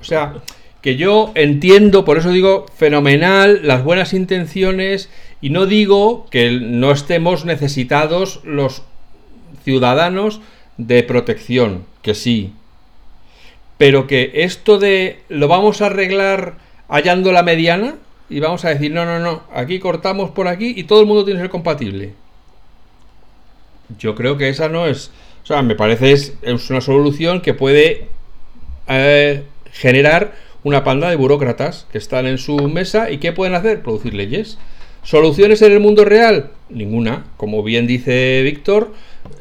O sea, que yo entiendo, por eso digo, fenomenal, las buenas intenciones, y no digo que no estemos necesitados los ciudadanos de protección, que sí, pero que esto de lo vamos a arreglar hallando la mediana y vamos a decir, no, no, no, aquí cortamos por aquí y todo el mundo tiene que ser compatible. Yo creo que esa no es, o sea, me parece es, es una solución que puede eh, generar una panda de burócratas que están en su mesa y ¿qué pueden hacer? Producir leyes. ¿Soluciones en el mundo real? Ninguna. Como bien dice Víctor,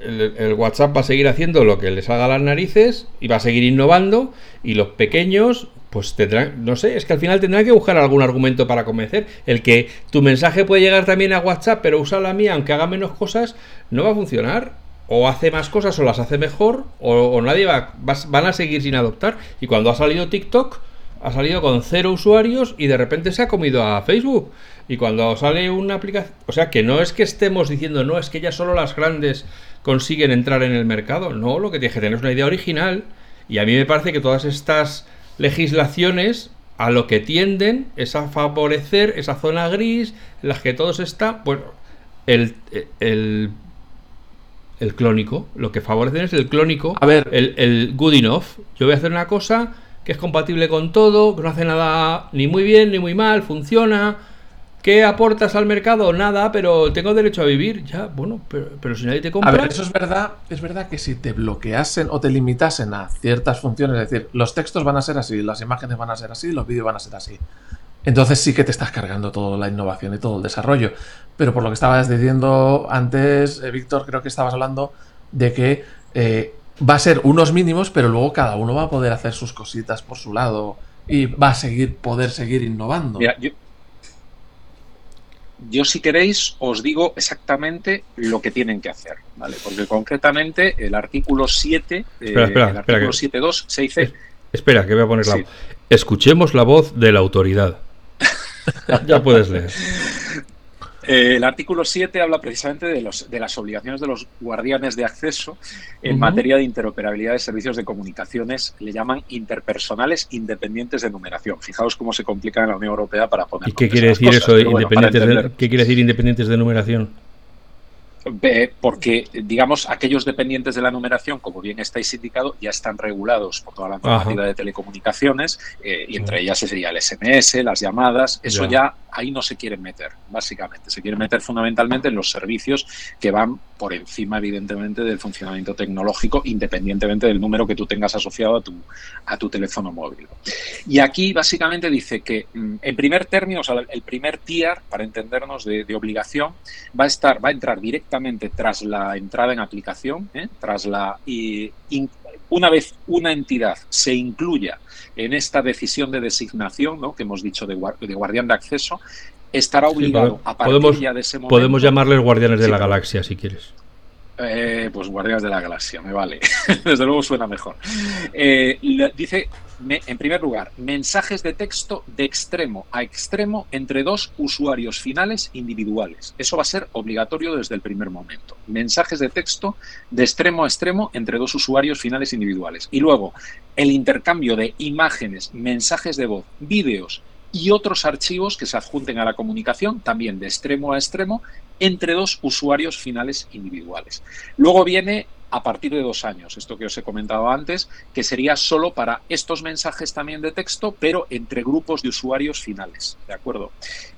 el, WhatsApp va a seguir haciendo lo que les haga las narices y va a seguir innovando y los pequeños pues tendrán, no sé, es que al final tendrán que buscar algún argumento para convencer. El que tu mensaje puede llegar también a WhatsApp, pero usa la mía, aunque haga menos cosas, no va a funcionar. O hace más cosas o las hace mejor, o, nadie va, vas- van a seguir sin adoptar. Y cuando ha salido TikTok, ha salido con cero usuarios y de repente se ha comido a Facebook. Y cuando sale una aplicación... O sea, que no es que estemos diciendo, no, es que ya solo las grandes consiguen entrar en el mercado. No, lo que tienes que tener es una idea original. Y a mí me parece que todas estas legislaciones a lo que tienden es a favorecer esa zona gris en la que todos están... Bueno, el, el, el clónico. Lo que favorecen es el clónico. A ver. El, el good enough. Yo voy a hacer una cosa que es compatible con todo, que no hace nada ni muy bien ni muy mal, funciona. ¿Qué aportas al mercado? Nada, pero tengo derecho a vivir. Ya, bueno, pero, pero si nadie te compra. A ver, eso es verdad, es verdad que si te bloqueasen o te limitasen a ciertas funciones, es decir, los textos van a ser así, las imágenes van a ser así, los vídeos van a ser así. Entonces sí que te estás cargando toda la innovación y todo el desarrollo. Pero por lo que estabas diciendo antes, eh, Víctor, creo que estabas hablando de que eh, va a ser unos mínimos, pero luego cada uno va a poder hacer sus cositas por su lado y va a seguir, poder seguir innovando. Mira, yo, yo si queréis os digo exactamente lo que tienen que hacer, ¿vale? Porque concretamente el artículo 7, eh, Espera, espera, el espera, artículo que- 7.2 se dice... Es- Espera, que voy a poner la Sí. Escuchemos la voz de la autoridad. ya puedes leer. Eh, el artículo 7 habla precisamente de, los, de las obligaciones de los guardianes de acceso en materia de interoperabilidad de servicios de comunicaciones. Le llaman interpersonales independientes de numeración. Fijaos cómo se complica en la Unión Europea para poner ¿Y qué quiere decir cosas, eso bueno, de. ¿Qué quiere decir independientes de numeración? Porque, digamos, aquellos dependientes de la numeración, como bien estáis indicado, ya están regulados por toda la normativa Ajá. de telecomunicaciones, eh, y entre ellas sería el SMS, las llamadas, eso Ya. ya. ahí no se quieren meter, básicamente. Se quieren meter fundamentalmente en los servicios que van por encima, evidentemente, del funcionamiento tecnológico, independientemente del número que tú tengas asociado a tu, a tu teléfono móvil. Y aquí básicamente dice que mm, en primer término, o sea, el primer tier, para entendernos de, obligación, va a estar, va a entrar directamente tras la entrada en aplicación, ¿eh? tras la y, una vez una entidad se incluya en esta decisión de designación ¿no? que hemos dicho de, guardián de acceso, estará obligado a partir podemos, ya de ese momento. Podemos llamarles guardianes de la galaxia si quieres. Eh, pues Guardianes de la Galaxia, me vale. Desde luego suena mejor. Eh, dice, en primer lugar, mensajes de texto de extremo a extremo entre dos usuarios finales individuales. Eso va a ser obligatorio desde el primer momento. Mensajes de texto de extremo a extremo entre dos usuarios finales individuales. Y luego, el intercambio de imágenes, mensajes de voz, vídeos y otros archivos que se adjunten a la comunicación, también de extremo a extremo, entre dos usuarios finales individuales. Luego viene a partir de dos años, esto que os he comentado antes, que sería solo para estos mensajes también de texto, pero entre grupos de usuarios finales, ¿de acuerdo?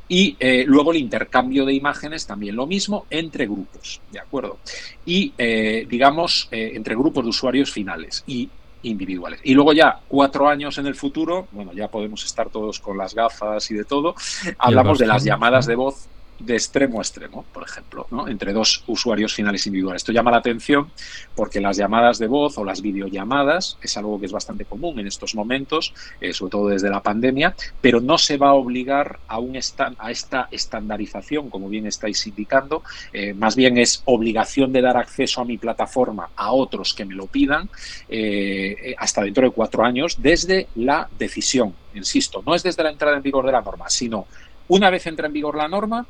Y eh, luego el intercambio de imágenes, también lo mismo, entre grupos, ¿de acuerdo? Y, eh, digamos, eh, entre grupos de usuarios finales. Y individuales. Y luego ya cuatro años en el futuro, bueno, ya podemos estar todos con las gafas y de todo, hablamos de las llamadas de voz de extremo a extremo, por ejemplo, entre dos usuarios finales individuales. Esto llama la atención porque las llamadas de voz o las videollamadas es algo que es bastante común en estos momentos, eh, sobre todo desde la pandemia, pero no se va a obligar a, un a esta estandarización, como bien estáis indicando, eh, más bien es obligación de dar acceso a mi plataforma a otros que me lo pidan eh, hasta dentro de cuatro años desde la decisión, insisto, no es desde la entrada en vigor de la norma, sino una vez entra en vigor la norma,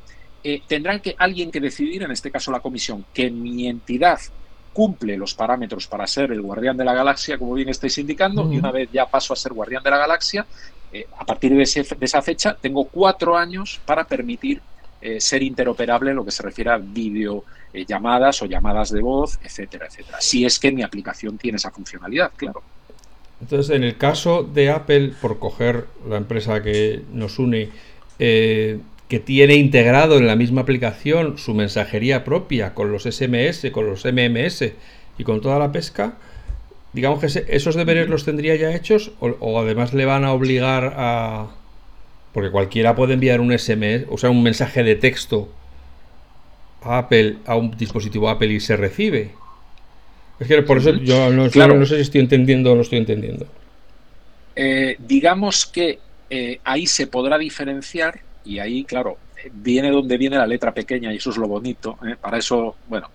eh, tendrán que alguien que decidir, en este caso la comisión, que mi entidad cumple los parámetros para ser el guardián de la galaxia, como bien estáis indicando, y una vez ya paso a ser guardián de la galaxia, eh, a partir de, esa fecha tengo cuatro años para permitir eh, ser interoperable en lo que se refiere a video llamadas o llamadas de voz, etcétera, etcétera. Si es que mi aplicación tiene esa funcionalidad, claro. Entonces, en el caso de Apple, por coger la empresa que nos une, que tiene integrado en la misma aplicación su mensajería propia con los SMS, con los MMS y con toda la pesca, digamos que esos deberes los tendría ya hechos o, además le van a obligar a... Porque cualquiera puede enviar un SMS, o sea, un mensaje de texto a Apple, a un dispositivo Apple y se recibe. Es que por eso yo no, sé si estoy entendiendo o no estoy entendiendo. Eh, digamos que eh, ahí se podrá diferenciar y ahí, claro, viene donde viene la letra pequeña y eso es lo bonito. ¿eh? Para eso, bueno,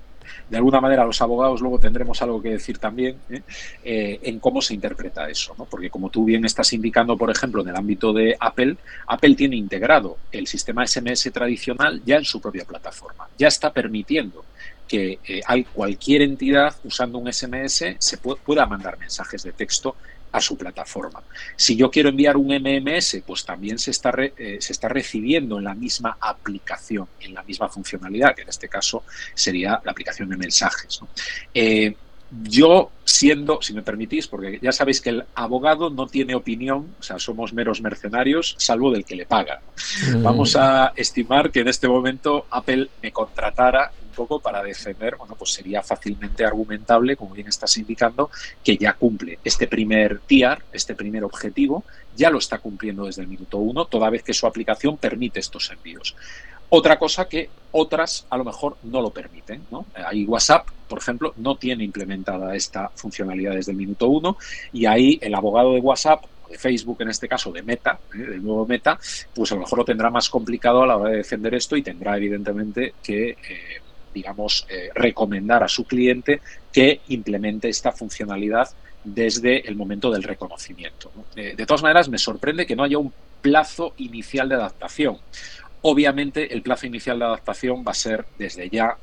de alguna manera los abogados luego tendremos algo que decir también ¿eh? Eh, en cómo se interpreta eso, ¿no? porque como tú bien estás indicando, por ejemplo, en el ámbito de Apple, Apple tiene integrado el sistema SMS tradicional ya en su propia plataforma, ya está permitiendo que hay cualquier entidad usando un SMS se pueda mandar mensajes de texto a su plataforma. Si yo quiero enviar un MMS, pues también se está, eh, se está recibiendo en la misma aplicación, en la misma funcionalidad, que en este caso sería la aplicación de mensajes. Eh, yo siendo, si me permitís, porque ya sabéis que el abogado no tiene opinión, o sea, somos meros mercenarios, salvo del que le paga. Mm. Vamos a estimar que en este momento Apple me contratara poco para defender, bueno, pues sería fácilmente argumentable, como bien estás indicando, que ya cumple este primer tier, este primer objetivo, ya lo está cumpliendo desde el minuto uno, toda vez que su aplicación permite estos envíos. Otra cosa que otras a lo mejor no lo permiten. ¿no? Ahí WhatsApp, por ejemplo, no tiene implementada esta funcionalidad desde el minuto uno y ahí el abogado de WhatsApp de Facebook, en este caso de Meta, ¿eh? del nuevo Meta, pues a lo mejor lo tendrá más complicado a la hora de defender esto y tendrá evidentemente que eh, digamos, eh, recomendar a su cliente que implemente esta funcionalidad desde el momento del reconocimiento. Eh, de todas maneras, me sorprende que no haya un plazo inicial de adaptación. Obviamente, el plazo inicial de adaptación va a ser desde ya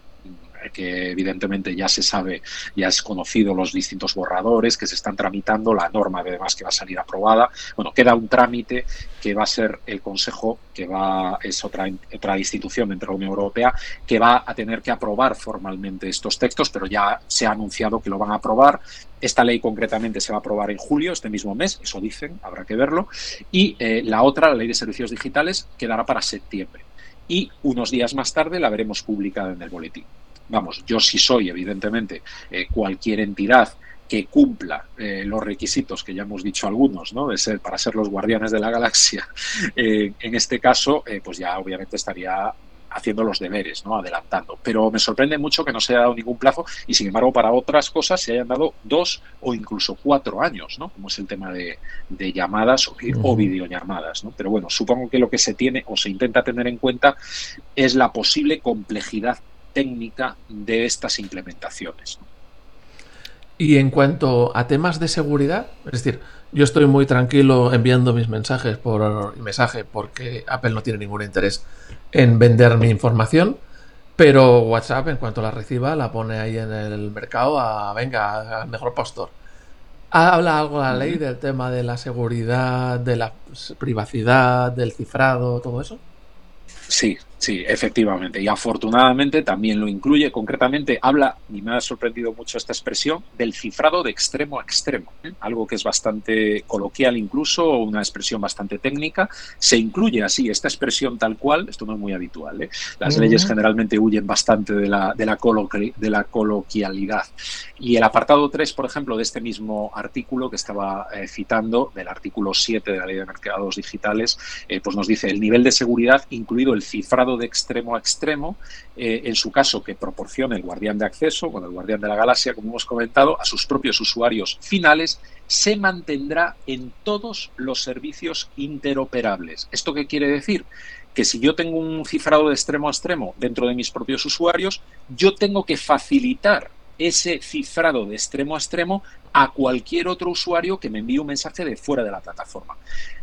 que evidentemente ya se sabe, ya es conocido los distintos borradores que se están tramitando, la norma además que va a salir aprobada. Bueno, queda un trámite que va a ser el Consejo, que va es otra, otra institución dentro de la Unión Europea, que va a tener que aprobar formalmente estos textos, pero ya se ha anunciado que lo van a aprobar. Esta ley concretamente se va a aprobar en julio, este mismo mes, eso dicen, habrá que verlo. Y eh, la otra, la ley de servicios digitales, quedará para septiembre. Y unos días más tarde la veremos publicada en el boletín vamos, yo sí soy, evidentemente, eh, cualquier entidad que cumpla eh, los requisitos que ya hemos dicho algunos, ¿no? De ser para ser los guardianes de la galaxia. Eh, en este caso, pues ya obviamente estaría haciendo los deberes, ¿no? adelantando. Pero me sorprende mucho que no se haya dado ningún plazo y sin embargo para otras cosas se hayan dado dos o incluso cuatro años, ¿no? como es el tema de, llamadas o, o, videollamadas. ¿no? Pero bueno, supongo que lo que se tiene o se intenta tener en cuenta es la posible complejidad técnica de estas implementaciones. Y en cuanto a temas de seguridad, es decir, yo estoy muy tranquilo enviando mis mensajes por mensaje porque Apple no tiene ningún interés en vender mi información, pero WhatsApp en cuanto la reciba la pone ahí en el mercado a venga, al mejor postor. ¿Habla algo la ley del tema de la seguridad, de la privacidad, del cifrado, todo eso? Sí, Sí, efectivamente. Y afortunadamente también lo incluye. Concretamente, habla, y me ha sorprendido mucho esta expresión, del cifrado de extremo a extremo. ¿eh? Algo que es bastante coloquial incluso, una expresión bastante técnica. Se incluye así esta expresión tal cual. Esto no es muy habitual. ¿eh? Las leyes generalmente huyen bastante de la, de, la de la coloquialidad. Y el apartado 3, por ejemplo, de este mismo artículo que estaba eh, citando, del artículo 7 de la Ley de Mercados Digitales, pues nos dice el nivel de seguridad, incluido el cifrado de extremo a extremo, eh, en su caso que proporcione el guardián de acceso, bueno, el guardián de la galaxia, como hemos comentado, a sus propios usuarios finales, se mantendrá en todos los servicios interoperables. ¿Esto qué quiere decir? Que si yo tengo un cifrado de extremo a extremo dentro de mis propios usuarios, yo tengo que facilitar ese cifrado de extremo a extremo a cualquier otro usuario que me envíe un mensaje de fuera de la plataforma.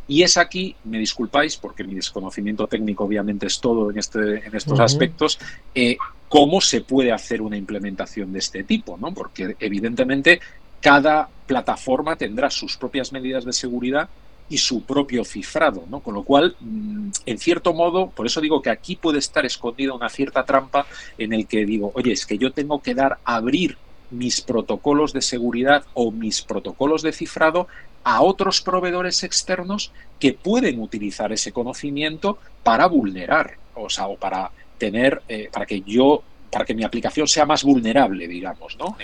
Y es aquí, me disculpáis, porque mi desconocimiento técnico obviamente es todo en, este, en estos aspectos, eh, cómo se puede hacer una implementación de este tipo, ¿no? Porque evidentemente cada plataforma tendrá sus propias medidas de seguridad y su propio cifrado, ¿no? Con lo cual, mm, en cierto modo, por eso digo que aquí puede estar escondida una cierta trampa en el que digo, oye, es que yo tengo que dar, abrir mis protocolos de seguridad o mis protocolos de cifrado a otros proveedores externos que pueden utilizar ese conocimiento para vulnerar, o sea, o para tener, eh, para que yo, para que mi aplicación sea más vulnerable, digamos, ¿no?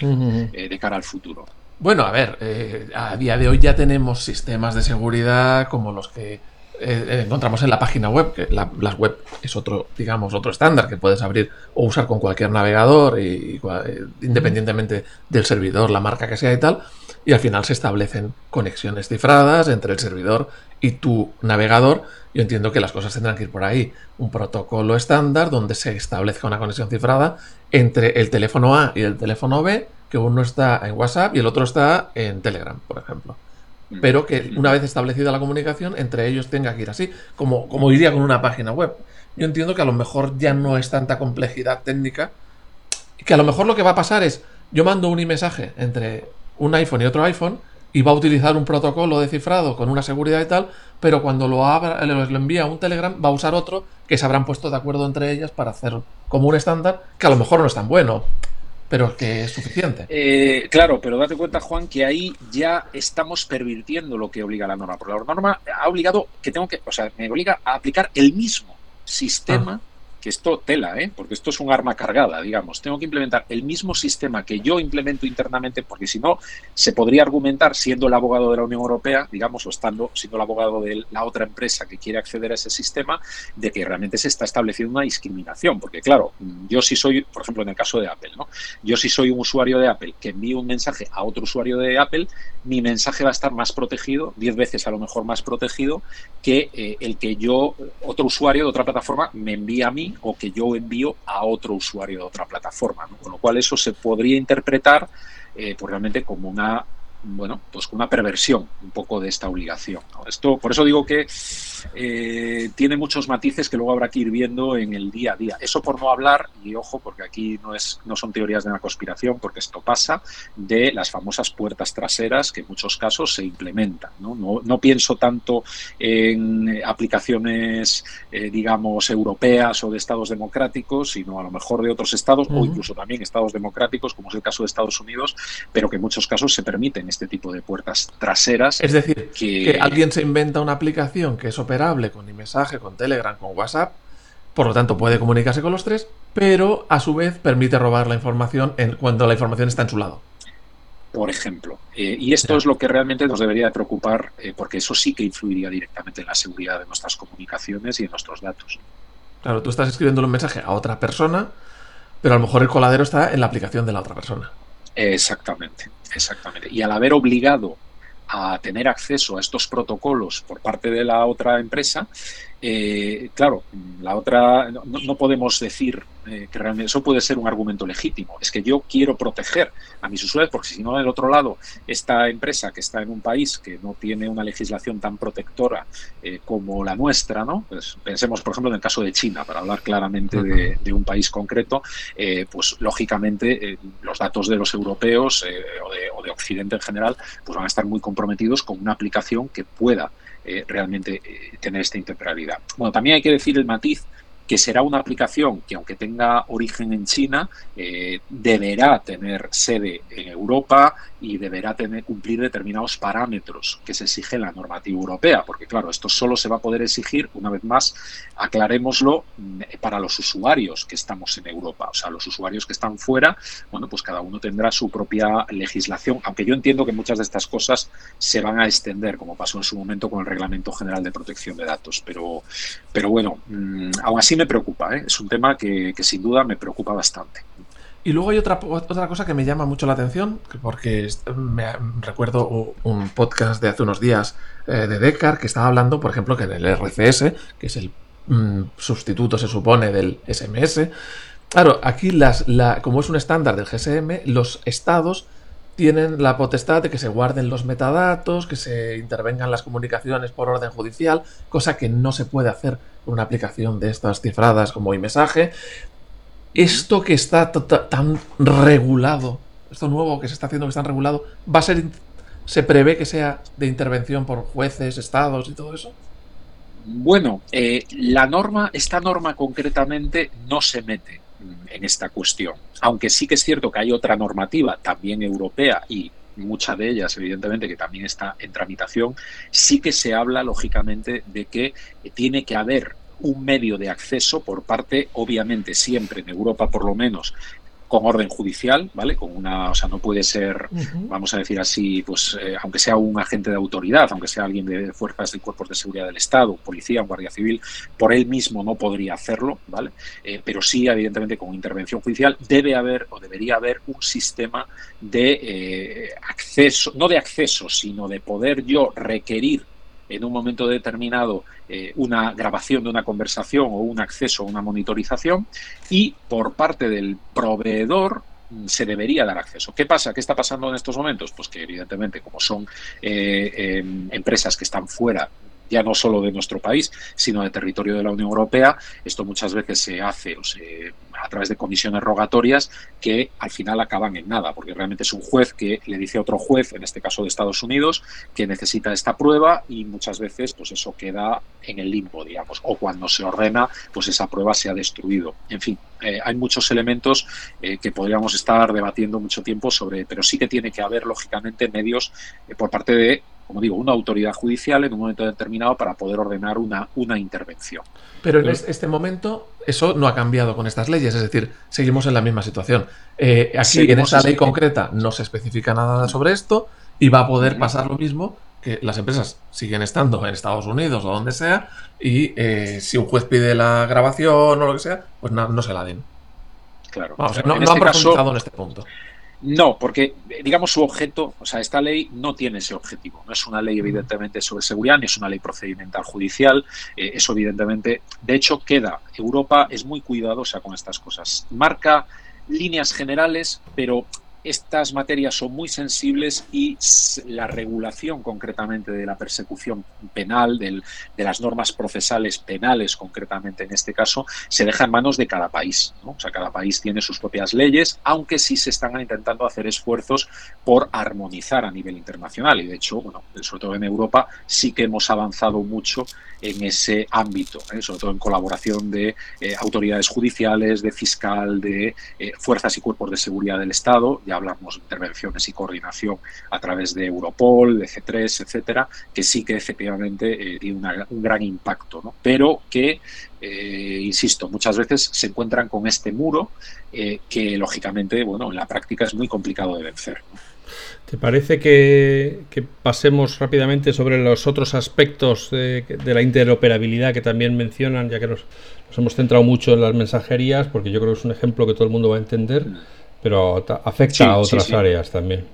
Eh, de cara al futuro. Bueno, a ver, eh, a día de hoy ya tenemos sistemas de seguridad como los que encontramos en la página web, que la, las web es otro, digamos, otro estándar que puedes abrir o usar con cualquier navegador, y, independientemente del servidor, la marca que sea y tal y al final se establecen conexiones cifradas entre el servidor y tu navegador. Yo entiendo que las cosas tendrán que ir por ahí. Un protocolo estándar donde se establezca una conexión cifrada entre el teléfono A y el teléfono B, que uno está en WhatsApp y el otro está en Telegram, por ejemplo. Pero que una vez establecida la comunicación, entre ellos tenga que ir así, como, como iría con una página web. Yo entiendo que a lo mejor ya no es tanta complejidad técnica, que a lo mejor lo que va a pasar es, yo mando un mensaje entre un iPhone y otro iPhone y va a utilizar un protocolo de cifrado con una seguridad y tal, pero cuando lo, abra, lo envía a un Telegram va a usar otro que se habrán puesto de acuerdo entre ellas para hacer como un estándar que a lo mejor no es tan bueno, pero que es suficiente. Eh, claro, pero date cuenta, Juan, que ahí ya estamos pervirtiendo lo que obliga la norma, porque la norma ha obligado que tengo que, o sea, me obliga a aplicar el mismo sistema. Ah que esto tela, ¿eh? porque esto es un arma cargada, digamos. Tengo que implementar el mismo sistema que yo implemento internamente, porque si no, se podría argumentar, siendo el abogado de la Unión Europea, digamos, o estando siendo el abogado de la otra empresa que quiere acceder a ese sistema, de que realmente se está estableciendo una discriminación. Porque, claro, yo si soy, por ejemplo, en el caso de Apple, ¿no? Yo si soy un usuario de Apple que envío un mensaje a otro usuario de Apple, mi mensaje va a estar más protegido, 10 veces a lo mejor más protegido, que eh, el que yo, otro usuario de otra plataforma, me envía a mí o que yo envío a otro usuario de otra plataforma. Con lo cual eso se podría interpretar eh, pues realmente como una bueno, pues una perversión un poco de esta obligación. Esto, por eso digo que eh, tiene muchos matices que luego habrá que ir viendo en el día a día. Eso por no hablar, y ojo, porque aquí no, es, no son teorías de una conspiración, porque esto pasa, de las famosas puertas traseras que en muchos casos se implementan. No, no, pienso tanto en aplicaciones, eh, digamos, europeas o de estados democráticos, sino a lo mejor de otros estados o incluso también estados democráticos, como es el caso de Estados Unidos, pero que en muchos casos se permiten este tipo de puertas traseras. Es decir, que, alguien se inventa una aplicación que es operable con mensaje, con Telegram, con WhatsApp, por lo tanto puede comunicarse con los tres, pero a su vez permite robar la información en, cuando la información está en su lado. por ejemplo. Eh, y esto es lo que realmente nos debería de preocupar, eh, porque eso sí que influiría directamente en la seguridad de nuestras comunicaciones y en nuestros datos. Claro, tú estás escribiendo un mensaje a otra persona, pero a lo mejor el coladero está en la aplicación de la otra persona. Exactamente, exactamente. Y al haber obligado a tener acceso a estos protocolos por parte de la otra empresa, eh, claro, la otra no, podemos decir eh, que realmente eso puede ser un argumento legítimo. Es que yo quiero proteger a mis usuarios porque si no del otro lado esta empresa que está en un país que no tiene una legislación tan protectora eh, como la nuestra, ¿no? Pues pensemos por ejemplo en el caso de China para hablar claramente de, un país concreto, pues lógicamente los datos de los europeos o de, o de Occidente en general, pues van a estar muy comprometidos con una aplicación que pueda eh, realmente eh, tener esta integralidad. Bueno, también hay que decir el matiz que será una aplicación que aunque tenga origen en China, eh, deberá tener sede en Europa y deberá tener, cumplir determinados parámetros que se exige en la normativa europea, porque claro, esto solo se va a poder exigir, una vez más, aclarémoslo, mm, para los usuarios que estamos en Europa, o sea, los usuarios que están fuera, bueno, pues cada uno tendrá su propia legislación, aunque yo entiendo que muchas de estas cosas se van a extender, como pasó en su momento con el Reglamento General de Protección de Datos, pero, pero bueno, mm, aún así me preocupa, ¿eh? es un tema que, que sin duda me preocupa bastante. Y luego hay otra, otra cosa que me llama mucho la atención, porque me recuerdo un podcast de hace unos días eh, de Decar que estaba hablando, por ejemplo, que en el RCS, que es el mm, sustituto, se supone, del SMS. Claro, aquí las, como es un estándar del GSM, los estados tienen la potestad de que se guarden los metadatos, que se intervengan las comunicaciones por orden judicial, cosa que no se puede hacer con una aplicación de estas cifradas como iMessage esto que está tan regulado, esto nuevo que se está haciendo que está regulado, va a ser, se prevé que sea de intervención por jueces, estados y todo eso. Bueno, eh, la norma, esta norma concretamente no se mete en esta cuestión, aunque sí que es cierto que hay otra normativa también europea y mucha de ellas, evidentemente, que también está en tramitación, sí que se habla, lógicamente, de que tiene que haber un medio de acceso por parte, obviamente siempre en Europa por lo menos, con orden judicial, ¿vale? Con una, o sea, no puede ser, vamos a decir así, pues, eh, aunque sea un agente de autoridad, aunque sea alguien de fuerzas y cuerpos de seguridad del Estado, policía, guardia civil, por él mismo no podría hacerlo, ¿vale? Eh, pero sí, evidentemente, con intervención judicial debe haber o debería haber un sistema de eh, acceso, no de acceso, sino de poder yo requerir en un momento determinado eh, una grabación de una conversación o un acceso a una monitorización y por parte del proveedor mm, se debería dar acceso. ¿Qué pasa? ¿Qué está pasando en estos momentos? Pues que evidentemente como son eh, em, empresas que están fuera ya no solo de nuestro país, sino de territorio de la Unión Europea. Esto muchas veces se hace o se, a través de comisiones rogatorias que al final acaban en nada, porque realmente es un juez que le dice a otro juez, en este caso de Estados Unidos, que necesita esta prueba y muchas veces pues eso queda en el limbo, digamos, o cuando se ordena, pues esa prueba se ha destruido. En fin, eh, hay muchos elementos eh, que podríamos estar debatiendo mucho tiempo sobre, pero sí que tiene que haber, lógicamente, medios eh, por parte de como digo, una autoridad judicial en un momento determinado para poder ordenar una, una intervención. Pero en este momento eso no ha cambiado con estas leyes, es decir, seguimos en la misma situación. Eh, aquí en esta ley concreta no se especifica nada sobre esto y va a poder pasar lo mismo que las empresas siguen estando en Estados Unidos o donde sea y eh, si un juez pide la grabación o lo que sea, pues no, se la den. Claro. no, no han este profundizado en este punto. No, porque digamos su objeto, o sea, esta ley no tiene ese objetivo. No es una ley evidentemente sobre seguridad, ni es una ley procedimental judicial. Eh, eso evidentemente, de hecho, queda. Europa es muy cuidadosa con estas cosas. Marca líneas generales, pero estas materias son muy sensibles y la regulación concretamente de la persecución penal, de las normas procesales penales concretamente en este caso, se deja en manos de cada país. O sea, cada país tiene sus propias leyes, aunque sí se están intentando hacer esfuerzos por armonizar a nivel internacional. Y de hecho, bueno, sobre todo en Europa, sí que hemos avanzado mucho en ese ámbito, ¿eh? sobre todo en colaboración de eh, autoridades judiciales, de fiscal, de eh, fuerzas y cuerpos de seguridad del Estado hablamos de intervenciones y coordinación a través de Europol, de C3, etcétera, que sí que efectivamente eh, tiene un gran impacto, ¿no? pero que, eh, insisto, muchas veces se encuentran con este muro eh, que lógicamente, bueno, en la práctica es muy complicado de vencer. ¿Te parece que, pasemos rápidamente sobre los otros aspectos de, la interoperabilidad que también mencionan, ya que nos, hemos centrado mucho en las mensajerías, porque yo creo que es un ejemplo que todo el mundo va a entender, pero afecta a otras áreas también?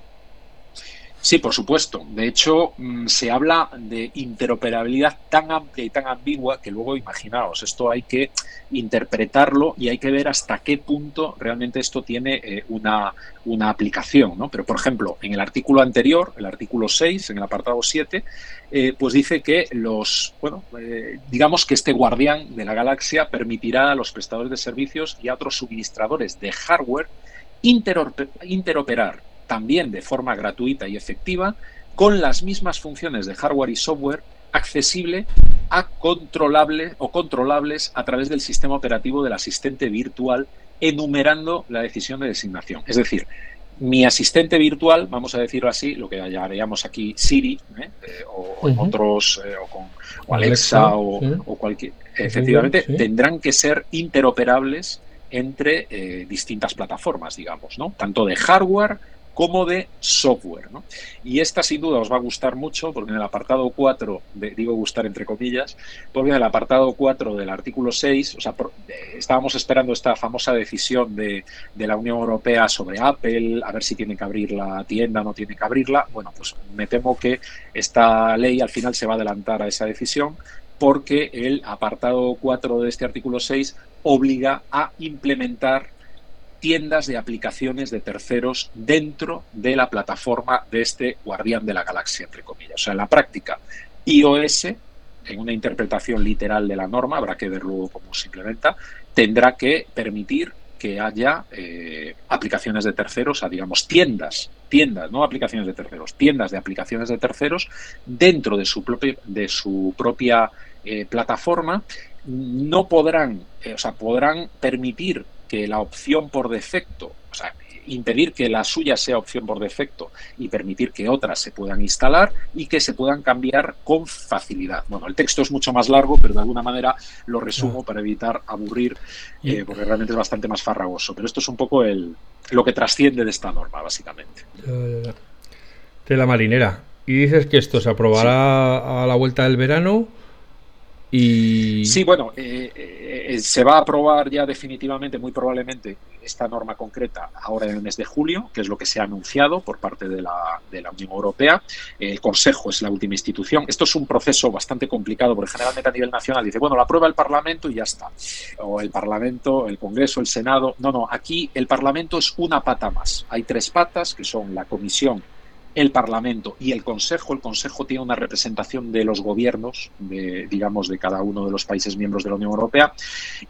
Sí, por supuesto. De hecho, mm, se habla de interoperabilidad tan amplia y tan ambigua que luego, imaginaos, esto hay que interpretarlo y hay que ver hasta qué punto realmente esto tiene eh, una, una, aplicación. ¿no? Pero, por ejemplo, en el artículo anterior, el artículo 6, en el apartado 7, eh, pues dice que los, bueno, eh, digamos que este guardián de la galaxia permitirá a los prestadores de servicios y a otros suministradores de hardware interoperar también de forma gratuita y efectiva, con las mismas funciones de hardware y software accesible a controlable o controlables a través del sistema operativo del asistente virtual enumerando la decisión de designación. Es decir, mi asistente virtual, vamos a decirlo así, lo que llamaríamos aquí Siri, ¿eh? Eh, o, otros, eh, o, con, Alexa, o, cualquier, efectivamente, tendrán que ser interoperables entre distintas plataformas, digamos, ¿no? Tanto de hardware como de software. ¿no? Y esta sin duda os va a gustar mucho porque en el apartado 4, digo gustar entre comillas, porque en el apartado 4 del artículo 6, o sea, eh, estábamos esperando esta famosa decisión de, de, la Unión Europea sobre Apple, a ver si tiene que abrir la tienda no tiene que abrirla. Bueno, pues me temo que esta ley al final se va a adelantar a esa decisión porque el apartado 4 de este artículo 6 obliga a implementar tiendas de aplicaciones de terceros dentro de la plataforma de este guardián de la galaxia, entre comillas. O sea, en la práctica, iOS, en una interpretación literal de la norma, habrá que ver luego cómo se implementa, tendrá que permitir que haya eh, aplicaciones de terceros, a digamos tiendas, tiendas, no aplicaciones de terceros, tiendas de aplicaciones de terceros dentro de su propia, de su propia eh, plataforma, no podrán, eh, o sea, podrán permitir que la opción por defecto, o sea, impedir que la suya sea opción por defecto y permitir que otras se puedan instalar y que se puedan cambiar con facilidad. Bueno, el texto es mucho más largo, pero de alguna manera lo resumo para evitar aburrir, eh, porque realmente es bastante más farragoso. Pero esto es un poco el, lo que trasciende de esta norma, básicamente. De la marinera. Y dices que esto se aprobará a la vuelta del verano y... Sí, bueno, eh, eh, eh, se va a aprobar ya definitivamente, muy probablemente, esta norma concreta ahora en el mes de julio, que es lo que se ha anunciado por parte de la, de la Unión Europea. El Consejo es la última institución. Esto es un proceso bastante complicado, porque generalmente a nivel nacional dice, bueno, lo aprueba el Parlamento y ya está. O el Parlamento, el Congreso, el Senado. No, no, aquí el Parlamento es una pata más. Hay tres patas, que son la Comisión el Parlamento y el Consejo. El Consejo tiene una representación de los gobiernos, de, digamos, de cada uno de los países miembros de la Unión Europea,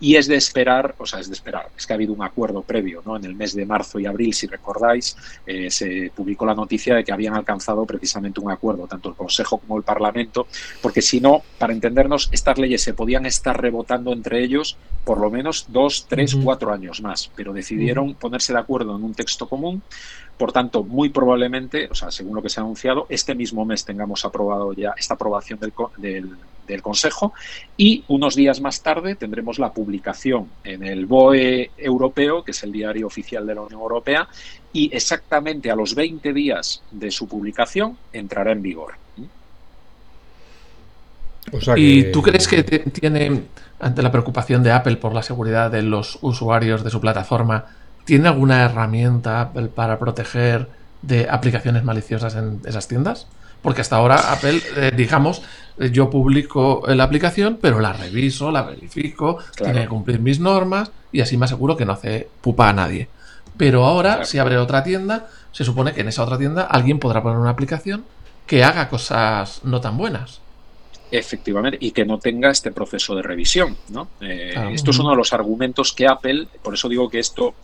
y es de esperar, o sea, es de esperar, es que ha habido un acuerdo previo, ¿no? En el mes de marzo y abril, si recordáis, eh, se publicó la noticia de que habían alcanzado precisamente un acuerdo, tanto el Consejo como el Parlamento, porque si no, para entendernos, estas leyes se podían estar rebotando entre ellos por lo menos dos, tres, cuatro años más, pero decidieron ponerse de acuerdo en un texto común por tanto, muy probablemente, o sea, según lo que se ha anunciado, este mismo mes tengamos aprobado ya esta aprobación del, del, Consejo y unos días más tarde tendremos la publicación en el BOE europeo, que es el diario oficial de la Unión Europea, y exactamente a los 20 días de su publicación entrará en vigor. ¿Y tú crees que tiene, ante la preocupación de Apple por la seguridad de los usuarios de su plataforma, ¿Tiene alguna herramienta Apple para proteger de aplicaciones maliciosas en esas tiendas? Porque hasta ahora Apple, eh, digamos, eh, yo publico la aplicación, pero la reviso, la verifico, tiene que cumplir mis normas y así me aseguro que no hace pupa a nadie. Pero ahora, si abre otra tienda, se supone que en esa otra tienda alguien podrá poner una aplicación que haga cosas no tan buenas. Efectivamente, y que no tenga este proceso de revisión. ¿no? Eh, esto es uno de los argumentos que Apple, por eso digo que esto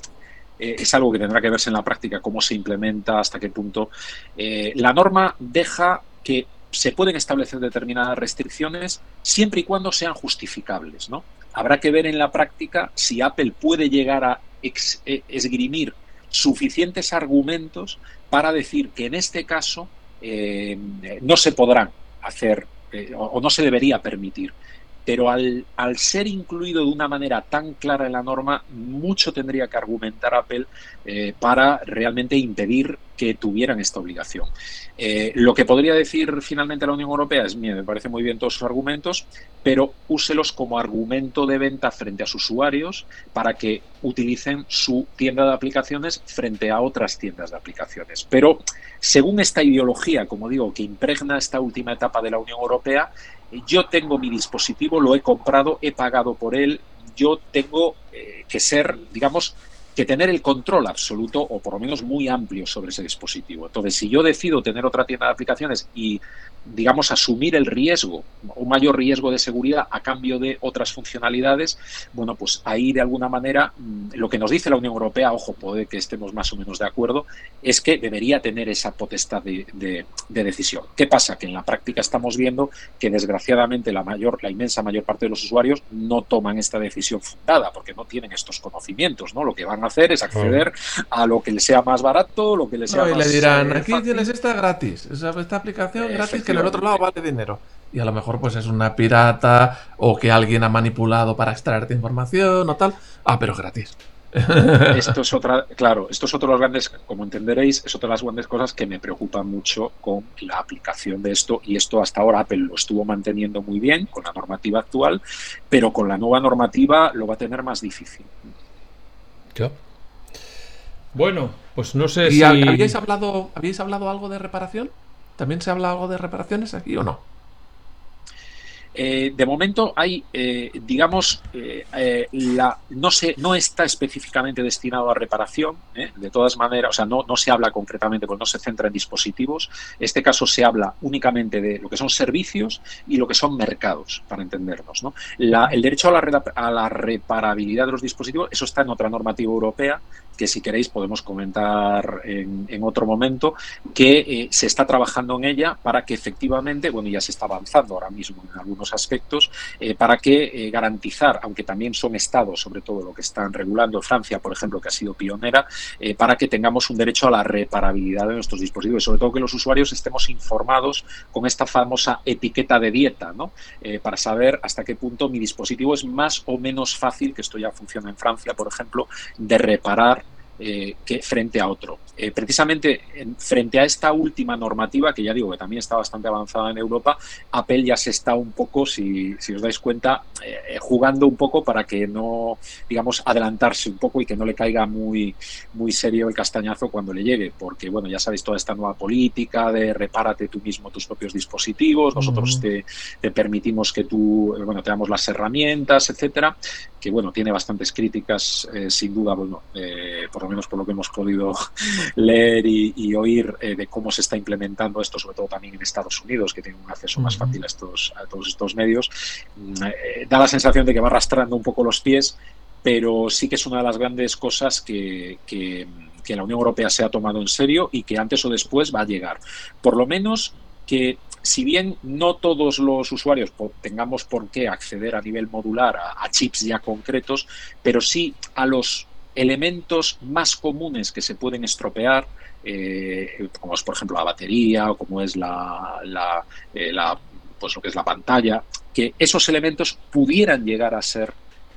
eh, es algo que tendrá que verse en la práctica, cómo se implementa, hasta qué punto. Eh, la norma deja que se pueden establecer determinadas restricciones siempre y cuando sean justificables. ¿no? Habrá que ver en la práctica si Apple puede llegar a eh, esgrimir suficientes argumentos para decir que en este caso no se podrán hacer o no se debería permitir pero al, ser incluido de una manera tan clara en la norma, mucho tendría que argumentar Apple eh, para realmente impedir que tuvieran esta obligación. Eh, lo que podría decir finalmente la Unión Europea es, mire, me parece muy bien todos sus argumentos, pero úselos como argumento de venta frente a sus usuarios para que utilicen su tienda de aplicaciones frente a otras tiendas de aplicaciones. Pero según esta ideología, como digo, que impregna esta última etapa de la Unión Europea, yo tengo mi dispositivo, lo he comprado, he pagado por él, yo tengo eh, que ser, digamos, que tener el control absoluto o por lo menos muy amplio sobre ese dispositivo. Entonces, si yo decido tener otra tienda de aplicaciones y digamos, asumir el riesgo, un mayor riesgo de seguridad a cambio de otras funcionalidades, bueno, pues ahí de alguna manera mm, lo que nos dice la Unión Europea, ojo, puede que estemos más o menos de acuerdo, es que debería tener esa potestad de, decisión. ¿Qué pasa? Que en la práctica estamos viendo que desgraciadamente la mayor, la inmensa mayor parte de los usuarios no toman esta decisión fundada porque no tienen estos conocimientos, ¿no? Lo que van a hacer es acceder a lo que les sea más barato, lo que les sea y le dirán, eh, aquí tienes esta gratis, esta aplicación gratis que en el otro lado vale dinero. Y a lo mejor pues es una pirata o que alguien ha manipulado para extraerte información o tal. Ah, pero gratis. Esto es otra, claro, esto es otro de los grandes, como entenderéis, es otra de las grandes cosas que me preocupan mucho con la aplicación de esto. Y esto hasta ahora Apple lo estuvo manteniendo muy bien con la normativa actual, pero con la nueva normativa lo va a tener más difícil. Bueno, pues no sé si. ¿habíais hablado, ¿Habíais hablado algo de reparación? ¿También se habla algo de reparaciones aquí o no? Eh, de momento hay, eh, digamos, eh, la, no, se, no está específicamente destinado a reparación, de todas maneras, o sea, no, no se habla concretamente, porque no se centra en dispositivos. Este caso se habla únicamente de lo que son servicios y lo que son mercados, para entendernos. ¿no? el derecho a la, a la reparabilidad de los dispositivos, eso está en otra normativa europea, que si queréis podemos comentar en, otro momento, que eh, se está trabajando en ella para que efectivamente, bueno, ya se está avanzando ahora mismo en algunos aspectos, eh, para que eh, garantizar, aunque también son estados, sobre todo lo que están regulando Francia, por ejemplo, que ha sido pionera, para que tengamos un derecho a la reparabilidad de nuestros dispositivos, sobre todo que los usuarios estemos informados con esta famosa etiqueta de dieta, ¿no? para saber hasta qué punto mi dispositivo es más o menos fácil, que esto ya funciona en Francia, por ejemplo, de reparar eh, que frente a otro. Eh, precisamente frente a esta última normativa, que ya digo que también está bastante avanzada en Europa, Apple ya se está un poco, si, os dais cuenta, eh, jugando un poco para que no, digamos, adelantarse un poco y que no le caiga muy, muy serio el castañazo cuando le llegue, porque, bueno, ya sabéis toda esta nueva política de repárate tú mismo tus propios dispositivos, nosotros te, te, permitimos que tú, bueno, te damos las herramientas, etcétera, que, bueno, tiene bastantes críticas, sin duda, bueno, por lo menos por lo que hemos podido leer y, oír eh, de cómo se está implementando esto, sobre todo también en Estados Unidos, que tienen un acceso más fácil a, estos, a todos estos medios, mm, eh, da la sensación de que va arrastrando un poco los pies, pero sí que es una de las grandes cosas que, que, que la Unión Europea se ha tomado en serio y que antes o después va a llegar. Por lo menos que si bien no todos los usuarios tengamos por qué acceder a nivel modular a, chips ya concretos, pero sí a los elementos más comunes que se pueden estropear, eh, como es por ejemplo la batería o como es la, eh, la, pues lo que es la pantalla, que esos elementos pudieran llegar a ser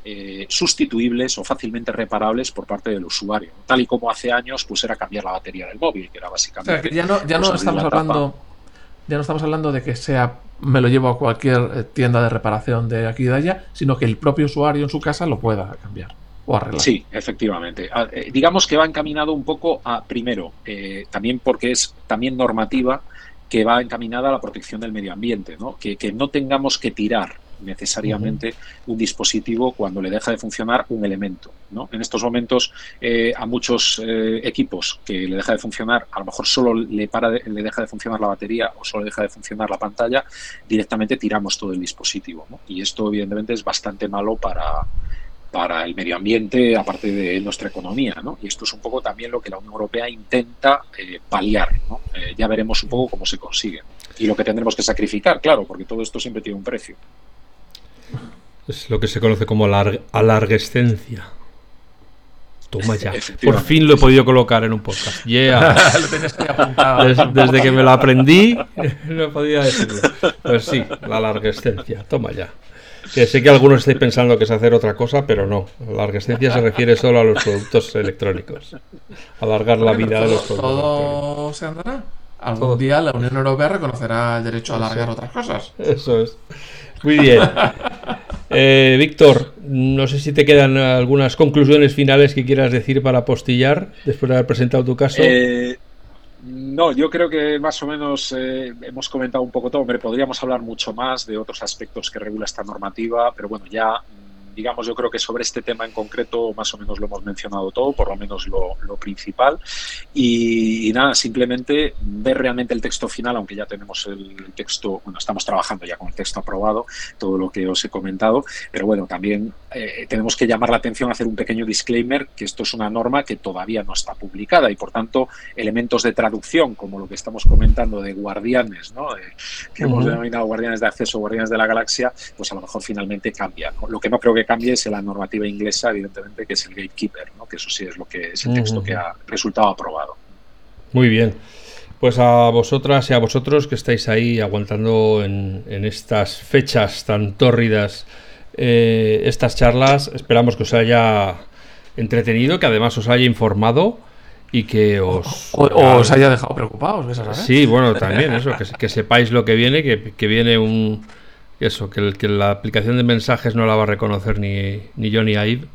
eh, sustituibles o fácilmente reparables por parte del usuario, tal y como hace años pues era cambiar la batería del móvil, que era básicamente... ya no, ya no estamos hablando... Ya no estamos hablando de que sea me lo llevo a cualquier tienda de reparación de aquí y de allá, sino que el propio usuario en su casa lo pueda cambiar. Sí, efectivamente. Ah, eh, digamos que va encaminado un poco a, primero, eh, también porque es también normativa que va encaminada a la protección del medio ambiente, ¿no? Que, no tengamos que tirar necesariamente un dispositivo cuando le deja de funcionar un elemento. ¿no? En estos momentos eh, a muchos equipos que le deja de funcionar, a lo mejor solo le, para le deja de funcionar la batería o solo le deja de funcionar la pantalla, directamente tiramos todo el dispositivo. Y esto evidentemente es bastante malo para, para el medio ambiente, aparte de nuestra economía. ¿no? Y esto es un poco también lo que la Unión Europea intenta eh, paliar. ¿no? Eh, ya veremos un poco cómo se consigue. Y lo que tendremos que sacrificar, claro, porque todo esto siempre tiene un precio. Es lo que se conoce como la alarguescencia. Toma ya. Por fin lo he podido colocar en un podcast. Yeah. desde, que me lo aprendí, no podía decirlo. Pues sí, la larguescencia. Toma ya. Que sé que algunos estáis pensando que es hacer otra cosa, pero no. La largescencia se refiere solo a los productos electrónicos. Alargar la vida de los productos. Todo se andará. Algún día la Unión Europea reconocerá el derecho a alargar otras cosas. Eso es. Muy bien. Eh, Víctor, no sé si te quedan algunas conclusiones finales que quieras decir para postillar después de haber presentado tu caso. Eh, no, yo creo que más o menos eh, hemos comentado un poco todo. Hombre, podríamos hablar mucho más de otros aspectos que regula esta normativa, pero bueno, ya digamos, yo creo que sobre este tema en concreto más o menos lo hemos mencionado todo, por lo menos lo, principal. Y, nada, simplemente ver realmente el texto final, aunque ya tenemos el texto, bueno, estamos trabajando ya con el texto aprobado, todo lo que os he comentado, pero bueno, también eh, tenemos que llamar la atención, hacer un pequeño disclaimer, que esto es una norma que todavía no está publicada y por tanto elementos de traducción, como lo que estamos comentando de guardianes, ¿no? que hemos denominado guardianes de acceso, guardianes de la galaxia, pues a lo mejor finalmente cambian. Lo que no creo que cambie es la normativa inglesa, evidentemente, que es el gatekeeper, ¿no? que eso sí es lo que es el texto que ha resultado aprobado. Muy bien. Pues a vosotras y a vosotros que estáis ahí aguantando en, estas fechas tan tórridas eh, estas charlas, esperamos que os haya entretenido, que además os haya informado y que os... O, os haya dejado preocupados, Sí, bueno, también eso, que, sepáis lo que viene, que, que viene un eso, que, que, la aplicación de mensajes no la va a reconocer ni, ni yo ni Aib.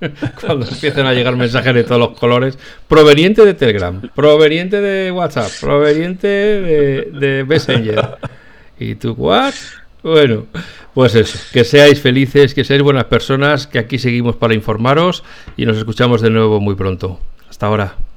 Cuando empiecen a llegar mensajes de todos los colores, proveniente de Telegram, proveniente de WhatsApp, proveniente de, de Messenger. ¿Y tú, what? Bueno, pues eso, que seáis felices, que seáis buenas personas, que aquí seguimos para informaros y nos escuchamos de nuevo muy pronto. Hasta ahora.